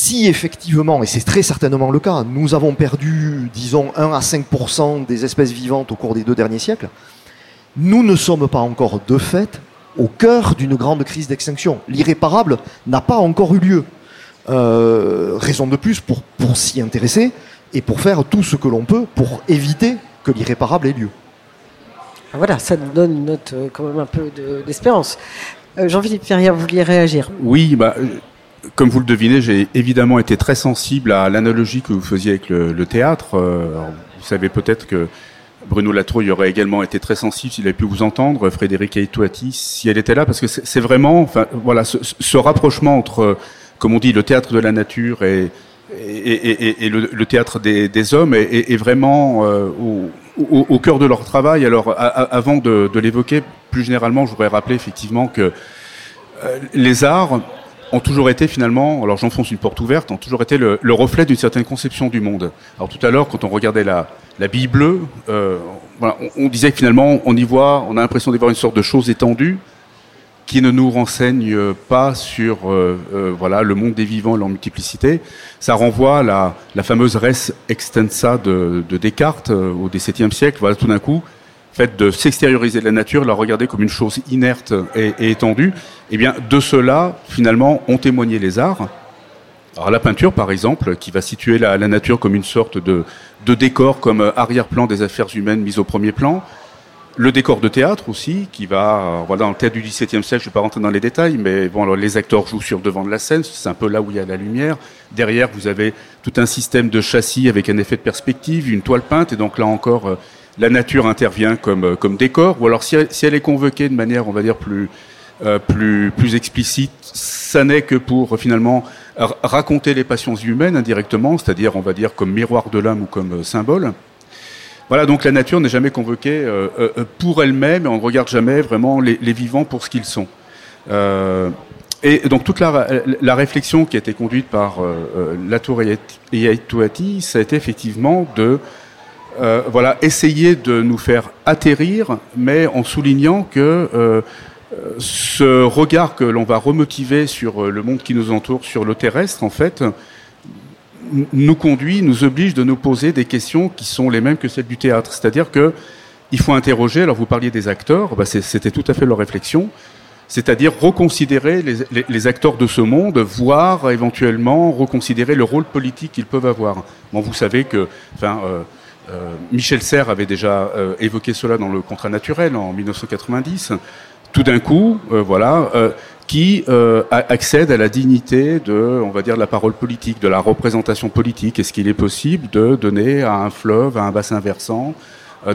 si effectivement, et c'est très certainement le cas, nous avons perdu, disons, 1 à 5% des espèces vivantes au cours des deux derniers siècles, nous ne sommes pas encore de fait au cœur d'une grande crise d'extinction. L'irréparable n'a pas encore eu lieu. Euh, raison de plus pour, pour s'y intéresser et pour faire tout ce que l'on peut pour éviter que l'irréparable ait lieu. Voilà, ça nous donne une note euh, quand même un peu d'espérance. Euh, Jean-Philippe Ferrière, vous vouliez réagir? Oui, bah, comme vous le devinez, j'ai évidemment été très sensible à l'analogie que vous faisiez avec le, théâtre. Euh, vous savez peut-être que Bruno Latrouille aurait également été très sensible s'il avait pu vous entendre, Frédéric Aitouati, si elle était là, parce que c'est vraiment, enfin, voilà, ce, rapprochement entre, comme on dit, le théâtre de la nature et, et, le, théâtre des, hommes est, vraiment euh, au, cœur de leur travail. Alors, avant de, l'évoquer, plus généralement, je voudrais rappeler effectivement que euh, les arts ont toujours été finalement, alors j'enfonce une porte ouverte, ont toujours été le, reflet d'une certaine conception du monde. Alors tout à l'heure, quand on regardait la, la Bible, euh, voilà, on, disait que finalement, on y voit, on a l'impression d'y voir une sorte de chose étendue qui ne nous renseigne pas sur euh, euh, voilà le monde des vivants et leur multiplicité. Ça renvoie à la, fameuse res extensa de, de Descartes euh, au XVIIe siècle. Voilà, tout d'un coup, fait de s'extérioriser de la nature, la regarder comme une chose inerte et, étendue, eh bien, de cela, finalement, ont témoigné les arts. Alors la peinture, par exemple, qui va situer la, nature comme une sorte de, décor, comme arrière-plan des affaires humaines mises au premier plan. Le décor de théâtre aussi, qui va, voilà, dans le théâtre du XVIIe siècle, je ne vais pas rentrer dans les détails, mais bon, alors les acteurs jouent sur devant de la scène, c'est un peu là où il y a la lumière. Derrière, vous avez tout un système de châssis avec un effet de perspective, une toile peinte, et donc là encore, euh, la nature intervient comme, euh, comme décor, ou alors si elle, est convoquée de manière, on va dire, plus, euh, plus, plus explicite, ça n'est que pour finalement raconter les passions humaines indirectement, c'est-à-dire, on va dire, comme miroir de l'âme ou comme euh, symbole. Voilà, donc la nature n'est jamais convoquée pour elle-même et on ne regarde jamais vraiment les, vivants pour ce qu'ils sont. et donc toute la, la, réflexion qui a été conduite par Latour et Yaitouati, ça a été effectivement de euh, voilà, essayer de nous faire atterrir, mais en soulignant que euh, ce regard que l'on va remotiver sur euh, le monde qui nous entoure, sur le terrestre, en fait, nous conduit, nous oblige de nous poser des questions qui sont les mêmes que celles du théâtre. C'est-à-dire que il faut interroger. Alors vous parliez des acteurs, bah, c'était tout à fait leur réflexion. C'est-à-dire reconsidérer les, acteurs de ce monde, voire éventuellement reconsidérer le rôle politique qu'ils peuvent avoir. Bon, vous savez que, enfin, Michel Serres avait déjà euh, évoqué cela dans le contrat naturel en 1990. Tout d'un coup, euh, voilà, qui accède à la dignité de, on va dire, de la parole politique, de la représentation politique. Est-ce qu'il est possible de donner à un fleuve, à un bassin versant,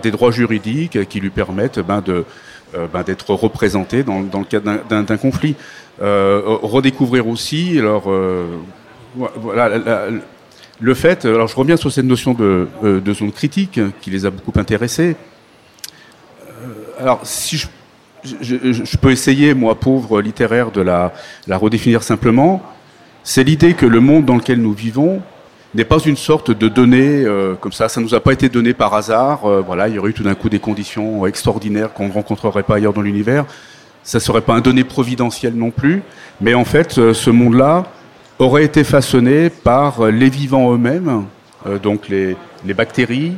des droits juridiques qui lui permettent ben, ben, d'être représenté dans, le cadre d'un conflit? redécouvrir aussi, alors voilà, la, le fait, alors je reviens sur cette notion de, euh, de zone critique qui les a beaucoup intéressés. Euh, alors si je, peux essayer, moi pauvre littéraire, de la, redéfinir simplement, c'est l'idée que le monde dans lequel nous vivons n'est pas une sorte de donnée euh, comme ça. Ça nous a pas été donné par hasard. Euh, voilà, il y aurait eu tout d'un coup des conditions extraordinaires qu'on ne rencontrerait pas ailleurs dans l'univers. Ça serait pas un donné providentiel non plus. Mais en fait, euh, ce monde-là aurait été façonné par les vivants eux-mêmes, donc les, les bactéries,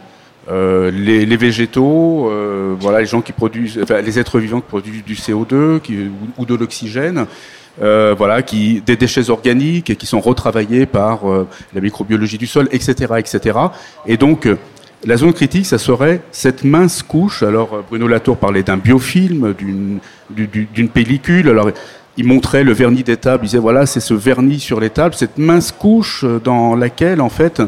les, les, végétaux, voilà, les gens qui produisent, enfin, les êtres vivants qui produisent du CO2 qui, ou, de l'oxygène. Euh, voilà, qui des déchets organiques et qui sont retravaillés par euh, la microbiologie du sol, etc., etc. Et donc euh, la zone critique, ça serait cette mince couche. Alors Bruno Latour parlait d'un biofilm, d'une pellicule. Alors il montrait le vernis des tables. Il disait voilà, c'est ce vernis sur les tables, cette mince couche dans laquelle en fait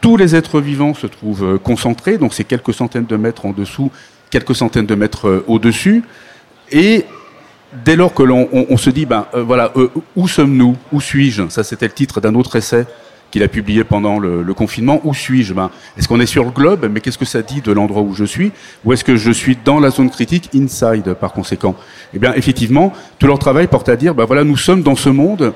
tous les êtres vivants se trouvent concentrés. Donc c'est quelques centaines de mètres en dessous, quelques centaines de mètres au-dessus. Et dès lors que l'on on, se dit, ben euh, voilà, euh, où sommes-nous? Où suis-je? Ça, c'était le titre d'un autre essai qu'il a publié pendant le, confinement. Où suis-je? Ben, Est-ce qu'on est sur le globe? Mais qu'est-ce que ça dit de l'endroit où je suis? Ou est-ce que je suis dans la zone critique, inside, par conséquent? Eh bien, effectivement, tout leur travail porte à dire, ben voilà, nous sommes dans ce monde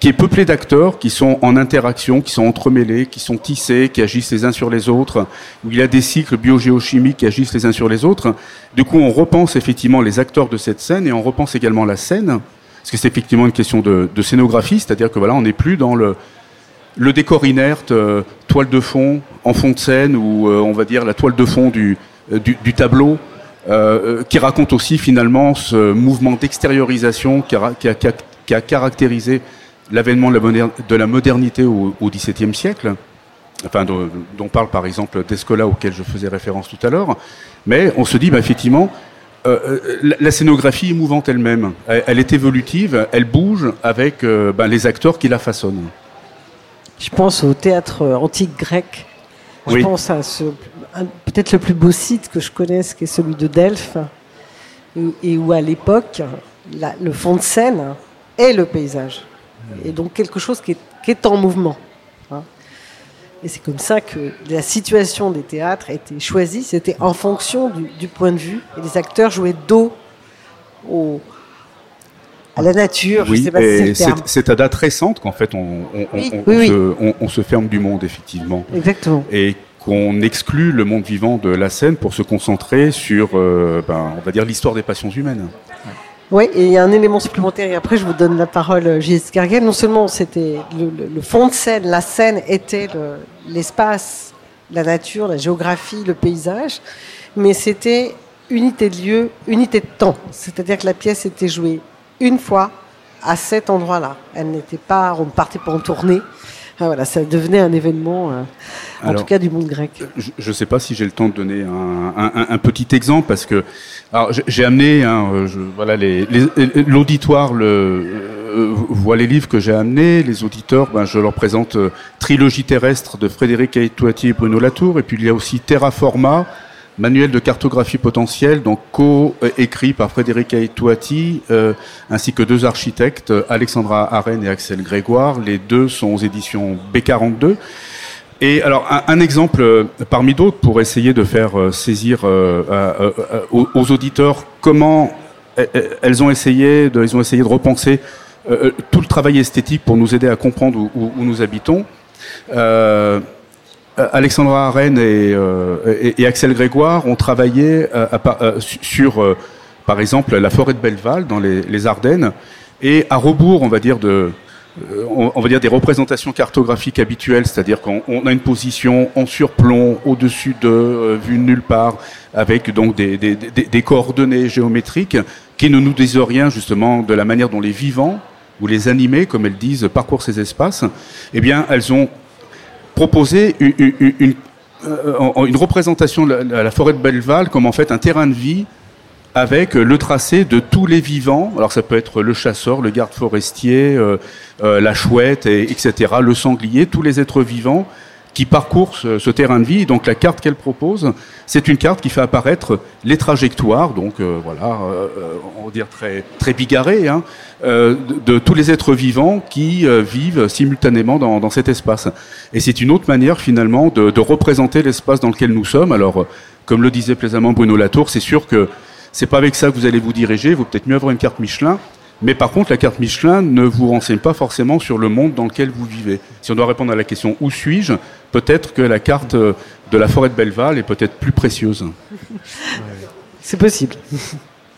qui est peuplé d'acteurs qui sont en interaction, qui sont entremêlés, qui sont tissés, qui agissent les uns sur les autres, où il y a des cycles biogéochimiques qui agissent les uns sur les autres. Du coup, on repense effectivement les acteurs de cette scène et on repense également la scène, parce que c'est effectivement une question de, scénographie, c'est-à-dire que voilà, on n'est plus dans le, le décor inerte, euh, toile de fond, en fond de scène, ou euh, on va dire la toile de fond du, euh, tableau, qui raconte aussi finalement ce mouvement d'extériorisation qui a, caractérisé l'avènement de la modernité au XVIIe siècle, enfin, dont parle par exemple Descola auquel je faisais référence tout à l'heure, mais on se dit bah, effectivement, la, scénographie est mouvante elle-même, elle, est évolutive, elle bouge avec bah, les acteurs qui la façonnent. Je pense au théâtre antique grec. Je pense à ce, peut-être le plus beau site que je connaisse, qui est celui de Delphes, et où à l'époque, le fond de scène est le paysage et donc quelque chose qui est, en mouvement. Hein. Et c'est comme ça que la situation des théâtres a été choisie, c'était en fonction du, point de vue, et les acteurs jouaient dos à la nature. Oui, c'est à date récente qu'en fait on, on, se, ferme du monde, effectivement. Exactement. Et qu'on exclut le monde vivant de la scène pour se concentrer sur, euh, ben, on va dire, l'histoire des passions humaines. Oui, et il y a un élément supplémentaire, et après je vous donne la parole, euh, Gilles Garguel. Non seulement c'était le, fond de scène, la scène était l'espace, la nature, la géographie, le paysage, mais c'était unité de lieu, unité de temps. C'est-à-dire que la pièce était jouée une fois à cet endroit-là. Elle n'était pas, on ne partait pas en tournée. Ah, voilà, ça devenait un événement, euh, en tout cas du monde grec. Je ne sais pas si j'ai le temps de donner un, petit exemple parce que j'ai amené, hein, voilà, l'auditoire le, euh, voit les livres que j'ai amenés, les auditeurs, ben, je leur présente euh, Trilogie terrestre de Frédéric Aitouati et Bruno Latour, et puis il y a aussi Terraforma, manuel de cartographie potentielle, donc co-écrit par Frédéric Aitouati, euh, ainsi que deux architectes, Alexandra Arène et Axel Grégoire. Les deux sont aux éditions B42. Et alors, un, exemple euh, parmi d'autres pour essayer de faire euh, saisir aux, auditeurs comment elles ont essayé de, ont essayé de repenser tout le travail esthétique pour nous aider à comprendre où, nous habitons. Euh, Alexandra Arène euh, et, Axel Grégoire ont travaillé euh, sur, par exemple, la forêt de Belleval dans les, Ardennes, et à rebours, on va dire, on va dire des représentations cartographiques habituelles, c'est-à-dire qu'on a une position en surplomb, au-dessus de, vue nulle part, avec donc des, des, des, coordonnées géométriques qui ne nous disent rien justement de la manière dont les vivants ou les animés, comme elles disent, parcourent ces espaces. Eh bien, elles ont proposer une, euh, une, représentation de la, forêt de Belleval comme en fait un terrain de vie avec le tracé de tous les vivants. Alors ça peut être le chasseur, le garde forestier, euh, euh, la chouette, et, etc., le sanglier, tous les êtres vivants qui parcourent ce, terrain de vie. donc la carte qu'elle propose, c'est une carte qui fait apparaître les trajectoires, donc euh, voilà, euh, on va dire très, très hein, euh, de, tous les êtres vivants qui vivent simultanément dans, dans, cet espace. Et c'est une autre manière finalement de, de représenter l'espace dans lequel nous sommes. Alors, comme le disait plaisamment Bruno Latour, c'est sûr que c'est pas avec ça que vous allez vous diriger. Vous peut-être mieux avoir une carte Michelin Mais par contre, la carte Michelin ne vous renseigne pas forcément sur le monde dans lequel vous vivez. Si on doit répondre à la question où suis-je, peut-être que la carte de la forêt de Belleval est peut-être plus précieuse. <laughs> C'est possible.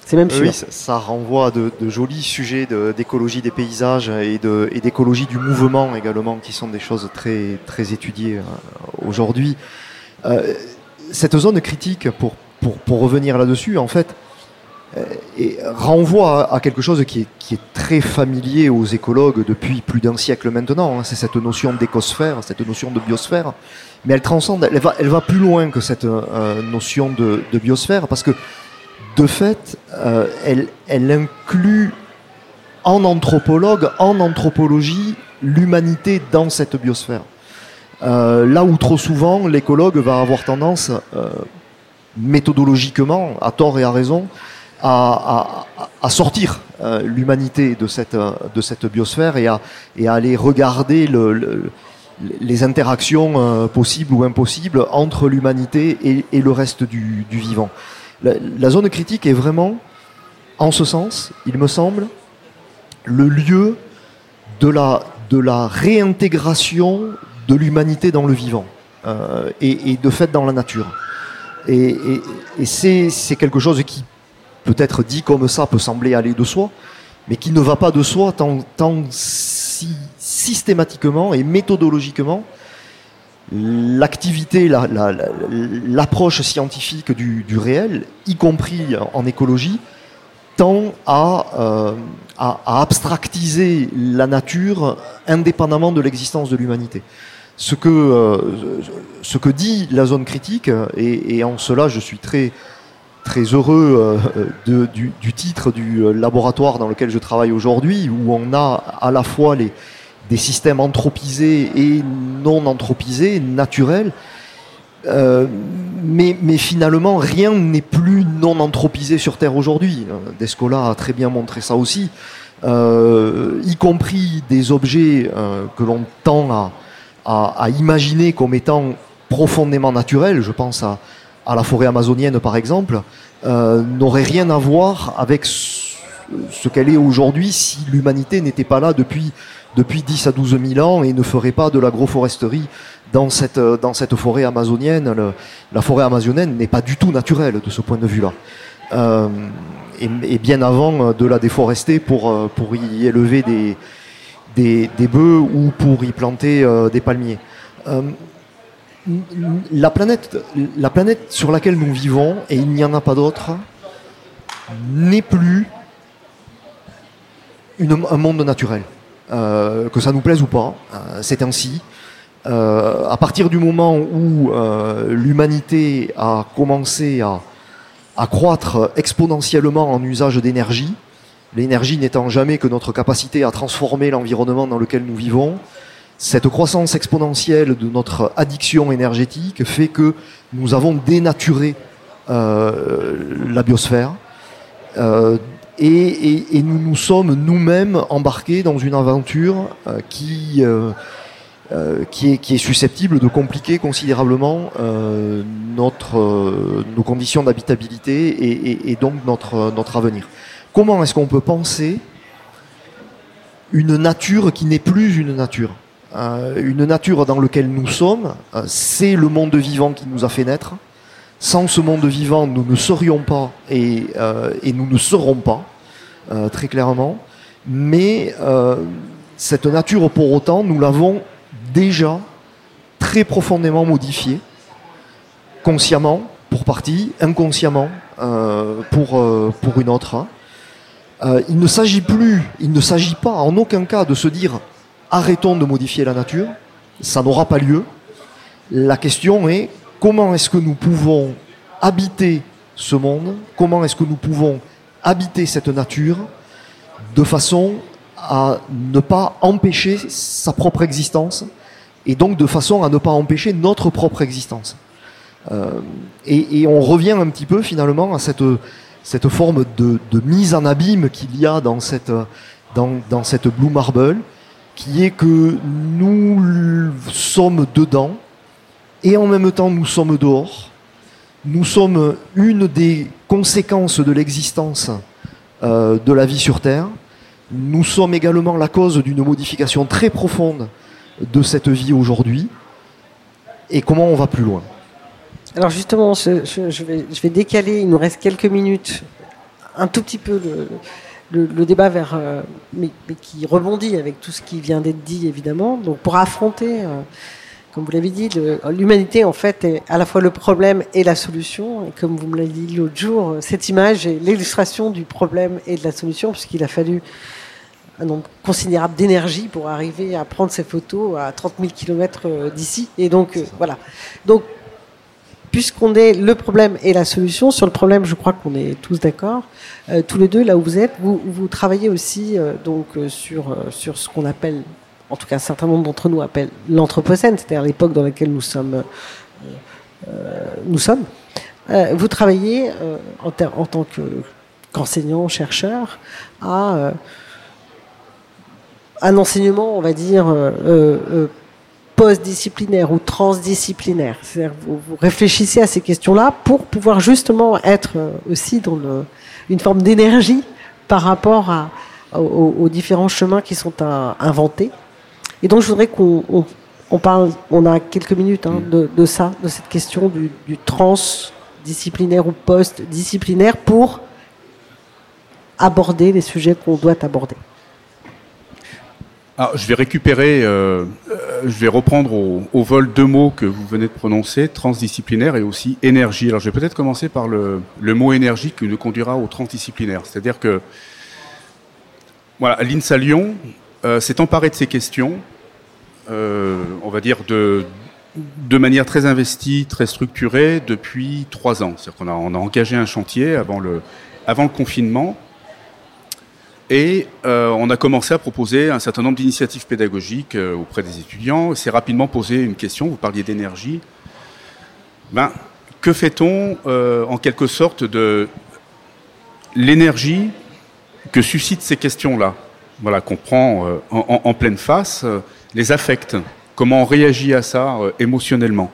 C'est même sûr. Oui, ça, renvoie à de, jolis sujets d'écologie des paysages et d'écologie du mouvement également, qui sont des choses très, très étudiées euh, aujourd'hui. Euh, cette zone critique, pour, pour, pour revenir là-dessus, en fait, euh, et renvoie à, quelque chose qui est, très familier aux écologues depuis plus d'un siècle maintenant. Hein. C'est cette notion d'écosphère, cette notion de biosphère. Mais elle transcende, elle va, plus loin que cette euh, notion de, biosphère parce que, de fait, euh, elle, inclut en anthropologue, en anthropologie, l'humanité dans cette biosphère. Euh, là où trop souvent l'écologue va avoir tendance, euh, méthodologiquement, à tort et à raison, à, sortir euh, l'humanité de cette, de cette biosphère et à, et aller regarder le, les interactions euh, possibles ou impossibles entre l'humanité et, le reste du, vivant. La, zone critique est vraiment, en ce sens, il me semble, le lieu de la, de la réintégration de l'humanité dans le vivant euh, et, et, de fait dans la nature. Et, et c'est quelque chose qui peut-être dit comme ça peut sembler aller de soi, mais qui ne va pas de soi tant, si systématiquement et méthodologiquement l'activité, l'approche scientifique du, réel, y compris en écologie, tend à, euh, à, abstractiser la nature indépendamment de l'existence de l'humanité. Ce que, euh, ce que dit la zone critique, et en cela je suis très très heureux euh, du, titre du euh, laboratoire dans lequel je travaille aujourd'hui, où on a à la fois les, des systèmes anthropisés et non anthropisés, naturels. Euh, mais, mais, finalement, rien n'est plus non anthropisé sur Terre aujourd'hui. Descola a très bien montré ça aussi, y compris des objets que l'on tend à, à, à, imaginer comme étant profondément naturels. Je pense à, à la forêt amazonienne par exemple, euh, n'aurait rien à voir avec ce qu'elle est aujourd'hui si l'humanité n'était pas là depuis, depuis 10 à 12 000 ans et ne ferait pas de l'agroforesterie dans cette, dans cette forêt amazonienne. La forêt amazonienne n'est pas du tout naturelle de ce point de vue-là. Euh, et, bien avant de la déforester pour, pour y élever des, des, des bœufs ou pour y planter euh, des palmiers. Euh, la planète, la planète sur laquelle nous vivons, et il n'y en a pas d'autre, n'est plus un monde naturel. Euh, que ça nous plaise ou pas, euh, c'est ainsi. Euh, à partir du moment où l'humanité a commencé à croître exponentiellement en usage d'énergie, l'énergie n'étant jamais que notre capacité à transformer l'environnement dans lequel nous vivons, cette croissance exponentielle de notre addiction énergétique fait que nous avons dénaturé euh, la biosphère euh, et, et, et, nous nous sommes nous-mêmes embarqués dans une aventure euh, qui, euh, euh, qui, est, qui, est, susceptible de compliquer considérablement euh, notre, nos conditions d'habitabilité et, et, donc notre, notre avenir. Comment est-ce qu'on peut penser une nature qui n'est plus une nature? Une nature dans laquelle nous sommes, euh, c'est le monde vivant qui nous a fait naître. Sans ce monde vivant, nous ne serions pas et, euh, nous ne serons pas, très clairement. Mais cette nature, pour autant, nous l'avons déjà très profondément modifiée, consciemment pour partie, inconsciemment euh, pour, euh, une autre. Euh, il ne s'agit plus, il ne s'agit pas en aucun cas de se dire arrêtons de modifier la nature, ça n'aura pas lieu. La question est comment est-ce que nous pouvons habiter ce monde, comment est-ce que nous pouvons habiter cette nature de façon à ne pas empêcher sa propre existence et donc de façon à ne pas empêcher notre propre existence. Euh, et, on revient un petit peu finalement à cette, cette forme de, mise en abîme qu'il y a dans cette, dans cette Blue Marble, qui est que nous sommes dedans et en même temps nous sommes dehors. Nous sommes une des conséquences de l'existence euh, de la vie sur Terre, Nous sommes également la cause d'une modification très profonde de cette vie aujourd'hui. Et comment on va plus loin? Alors justement, je, vais, décaler, il nous reste quelques minutes, un tout petit peu le, débat vers, euh, mais, qui rebondit avec tout ce qui vient d'être dit évidemment. Donc pour affronter, euh, comme vous l'avez dit, l'humanité en fait est à la fois le problème et la solution. Et comme vous me l'avez dit l'autre jour, cette image est l'illustration du problème et de la solution, puisqu'il a fallu un nombre considérable d'énergie pour arriver à prendre ces photos à 30 000 km d'ici. Et donc, euh, voilà. Donc, puisqu'on est le problème et la solution, sur le problème, je crois qu'on est tous d'accord. Euh, tous les deux, là où vous êtes, vous, travaillez aussi euh, donc sur, sur ce qu'on appelle, en tout cas un certain nombre d'entre nous appellent l'anthropocène, c'est-à-dire l'époque dans laquelle nous sommes. nous sommes. vous travaillez en, tant qu'enseignant, chercheur, à un enseignement, on va dire, euh, euh, euh, post-disciplinaire ou transdisciplinaire. Vous, vous, réfléchissez à ces questions-là pour pouvoir justement être aussi dans le, une forme d'énergie par rapport à, aux, différents chemins qui sont à, inventés. Et donc je voudrais qu'on on, parle, on a quelques minutes hein, de, de, ça, de cette question du, du transdisciplinaire ou post-disciplinaire pour aborder les sujets qu'on doit aborder. Ah, je vais récupérer, euh, euh, je vais reprendre au, vol deux mots que vous venez de prononcer, transdisciplinaire et aussi énergie. Alors je vais peut-être commencer par le, mot énergie qui nous conduira au transdisciplinaire. C'est-à-dire que voilà, l'INSA Lyon euh, s'est emparé de ces questions, on va dire de, de manière très investie, très structurée depuis trois ans. C'est-à-dire qu'on a, on a engagé un chantier avant le confinement et euh, on a commencé à proposer un certain nombre d'initiatives pédagogiques euh, auprès des étudiants. C'est rapidement posé une question, vous parliez d'énergie. Ben, que fait-on euh, en quelque sorte de l'énergie que suscitent ces questions-là? Voilà, qu'on prend en, en, pleine face, les affects. Comment on réagit à ça émotionnellement?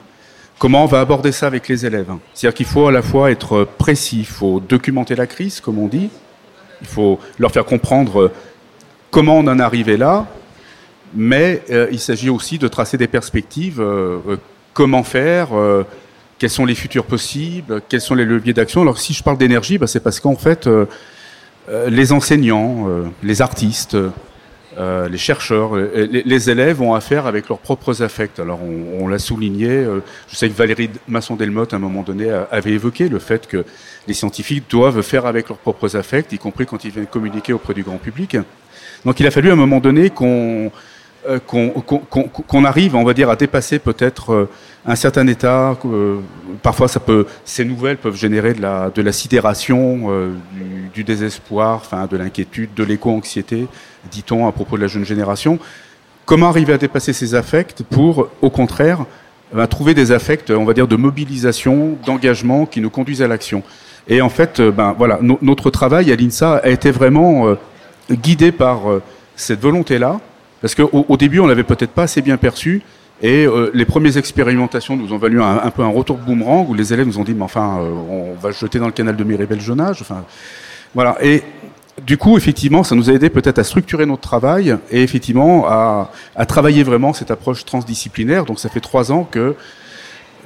Comment on va aborder ça avec les élèves? C'est-à-dire qu'il faut à la fois être précis, il faut documenter la crise, comme on dit, il faut leur faire comprendre euh, comment on en est arrivé là, mais euh, il s'agit aussi de tracer des perspectives, euh, comment faire, quels sont les futurs possibles, quels sont les leviers d'action. Alors si je parle d'énergie, bah, c'est parce qu'en fait, les enseignants, les artistes, les chercheurs, les, élèves ont affaire avec leurs propres affects. Alors on, l'a souligné, je sais que Valérie Masson-Delmotte à un moment donné avait évoqué le fait que les scientifiques doivent faire avec leurs propres affects, y compris quand ils viennent communiquer auprès du grand public. Donc il a fallu à un moment donné qu'on euh, arrive, on va dire, à dépasser peut-être euh, un certain état. Euh, parfois, ces nouvelles peuvent générer de la, sidération, du, désespoir, enfin, de l'inquiétude, de l'éco-anxiété, dit-on à propos de la jeune génération. Comment arriver à dépasser ces affects pour, au contraire, trouver des affects, on va dire, de mobilisation, d'engagement qui nous conduisent à l'action? Et en fait, ben voilà, notre travail à l'INSA a été vraiment guidé par cette volonté-là parce qu'au au début, on l'avait peut-être pas assez bien perçu. Et euh, les premières expérimentations nous ont valu un, peu un retour boomerang où les élèves nous ont dit, mais enfin, euh, on va jeter dans le canal de Miribel Jonage. Enfin, voilà. Et du coup, effectivement, ça nous a aidé peut-être à structurer notre travail et effectivement à, travailler vraiment cette approche transdisciplinaire. Donc, ça fait trois ans que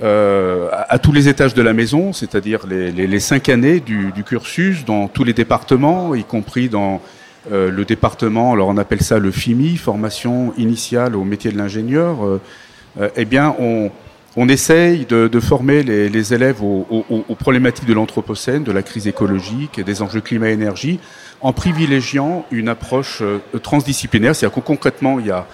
euh, à, tous les étages de la maison, c'est-à-dire les, cinq années du, cursus, dans tous les départements, y compris dans euh, le département, alors on appelle ça le FIMI, formation initiale au métier de l'ingénieur, euh, eh bien on, on essaye de, former les, élèves aux, problématiques de l'anthropocène, de la crise écologique et des enjeux climat-énergie, en privilégiant une approche transdisciplinaire. C'est-à-dire que concrètement, il y a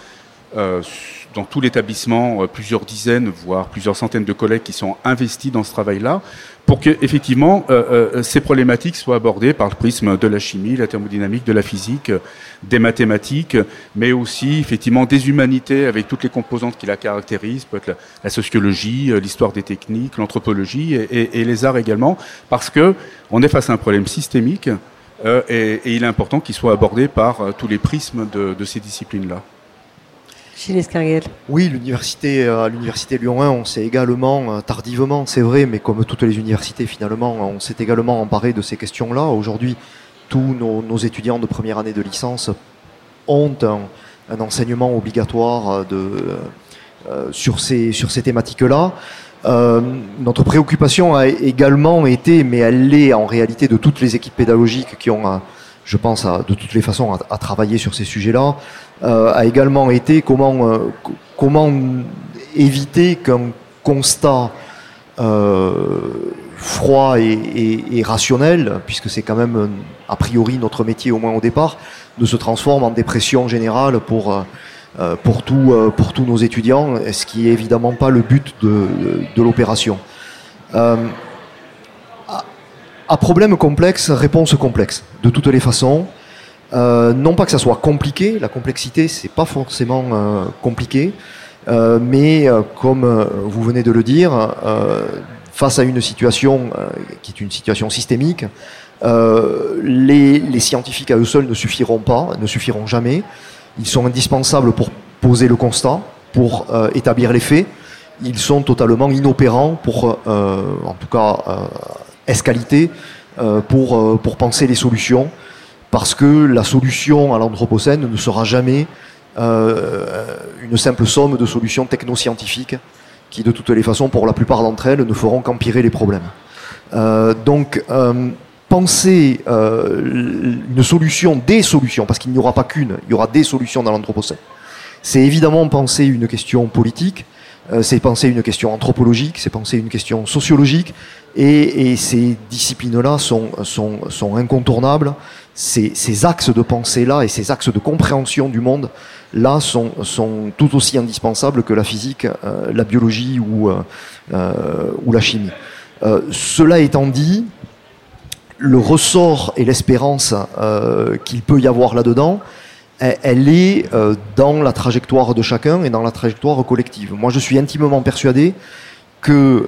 dans tout l'établissement plusieurs dizaines, voire plusieurs centaines de collègues qui sont investis dans ce travail-là pour que effectivement euh, euh, ces problématiques soient abordées par le prisme de la chimie, la thermodynamique, de la physique, des mathématiques, mais aussi effectivement des humanités avec toutes les composantes qui la caractérisent, peut être la, sociologie, euh, l'histoire des techniques, l'anthropologie et, les arts également, parce que on est face à un problème systémique euh, et, il est important qu'il soit abordé par euh, tous les prismes de, de ces disciplines-là. Oui, l'université, à l'université Lyon 1, on s'est également, euh, tardivement, c'est vrai, mais comme toutes les universités finalement, on s'est également emparé de ces questions-là. Aujourd'hui, tous nos, étudiants de première année de licence ont un, enseignement obligatoire ces, sur ces thématiques-là. notre préoccupation a également été, mais elle l'est en réalité de toutes les équipes pédagogiques qui ont, je pense, de toutes les façons, à, travailler sur ces sujets-là, a également été comment, comment éviter qu'un constat froid et, rationnel, puisque c'est quand même a priori notre métier au moins au départ, de se transforme en dépression générale pour, euh, euh, pour tous nos étudiants, ce qui est évidemment pas le but de, l'opération. Euh, à problème complexe, réponse complexe, de toutes les façons. non pas que ça soit compliqué, la complexité c'est pas forcément compliqué, mais comme vous venez de le dire, face à une situation euh, qui est une situation systémique, euh, les, scientifiques à eux seuls ne suffiront pas, ne suffiront jamais. Ils sont indispensables pour poser le constat, pour euh, établir les faits. Ils sont totalement inopérants pour, en tout cas, escalité pour, pour penser les solutions, parce que la solution à l'Anthropocène ne sera jamais une simple somme de solutions technoscientifiques qui de toutes les façons, pour la plupart d'entre elles, ne feront qu'empirer les problèmes. Euh, donc, euh, penser euh, une solution, des solutions, parce qu'il n'y aura pas qu'une, il y aura des solutions dans l'Anthropocène. C'est évidemment penser une question politique, c'est penser une question anthropologique, c'est penser une question sociologique, et, ces disciplines-là sont, sont, sont, incontournables. Ces, ces axes de pensée-là et ces axes de compréhension du monde là sont, sont tout aussi indispensables que la physique, euh, la biologie ou, euh, euh, ou la chimie. cela étant dit, le ressort et l'espérance qu'il peut y avoir là-dedans, elle est dans la trajectoire de chacun et dans la trajectoire collective. Moi, je suis intimement persuadé que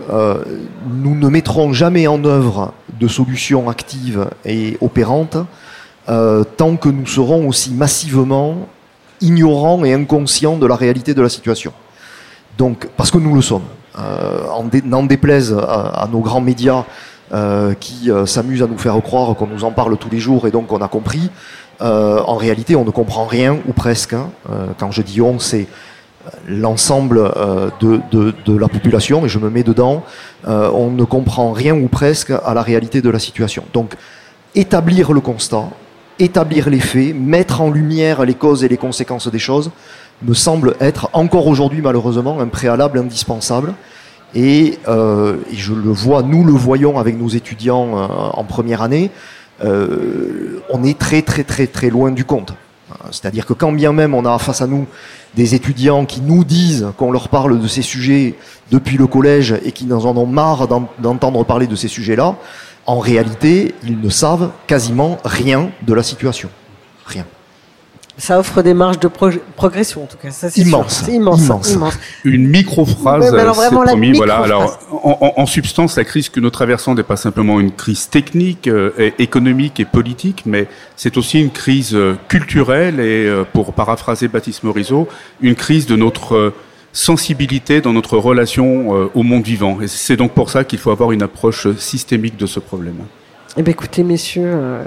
nous ne mettrons jamais en œuvre de solutions actives et opérantes tant que nous serons aussi massivement ignorant et inconscient de la réalité de la situation. Donc, parce que nous le sommes. Euh, n'en déplaise à, nos grands médias euh, qui euh, s'amusent à nous faire croire qu'on nous en parle tous les jours et donc on a compris. Euh, en réalité, on ne comprend rien ou presque. Hein. quand je dis on, c'est l'ensemble de, de, la population et je me mets dedans. on ne comprend rien ou presque à la réalité de la situation. Donc, établir le constat, établir les faits, mettre en lumière les causes et les conséquences des choses, me semble être encore aujourd'hui malheureusement un préalable indispensable. Et, euh, je le vois, nous le voyons avec nos étudiants euh, en première année, euh, on est très très très très loin du compte. C'est-à-dire que quand bien même on a face à nous des étudiants qui nous disent qu'on leur parle de ces sujets depuis le collège et qui en ont marre d'entendre parler de ces sujets-là, en réalité, ils ne savent quasiment rien de la situation. Rien. Ça offre des marges de progression, en tout cas. Ça, immense, immense, immense, Une micro-phrase, c'est promis. voilà. Alors, en, substance, la crise que nous traversons n'est pas simplement une crise technique, euh, économique et politique, mais c'est aussi une crise euh, culturelle et, euh, pour paraphraser Baptiste Morisot, une crise de notre sensibilité dans notre relation euh, au monde vivant. Et c'est donc pour ça qu'il faut avoir une approche systémique de ce problème. Eh bien, écoutez, messieurs, euh,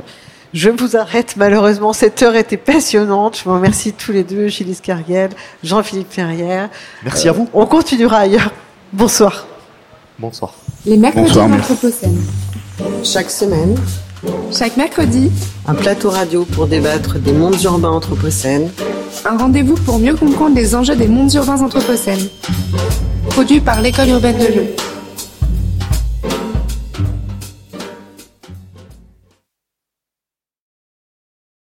je vous arrête. Malheureusement, cette heure était passionnante. Je vous remercie tous les deux, Gilles Carriel, Jean-Philippe Ferrière. Merci à vous. Euh, on continuera ailleurs. Bonsoir. Bonsoir. Les mercredis d'Anthropocène. Chaque semaine. Chaque mercredi. Un plateau radio pour débattre des mondes urbains anthropocènes un rendez-vous pour mieux comprendre les enjeux des mondes urbains anthropocènes. Produit par l'école urbaine de Lyon.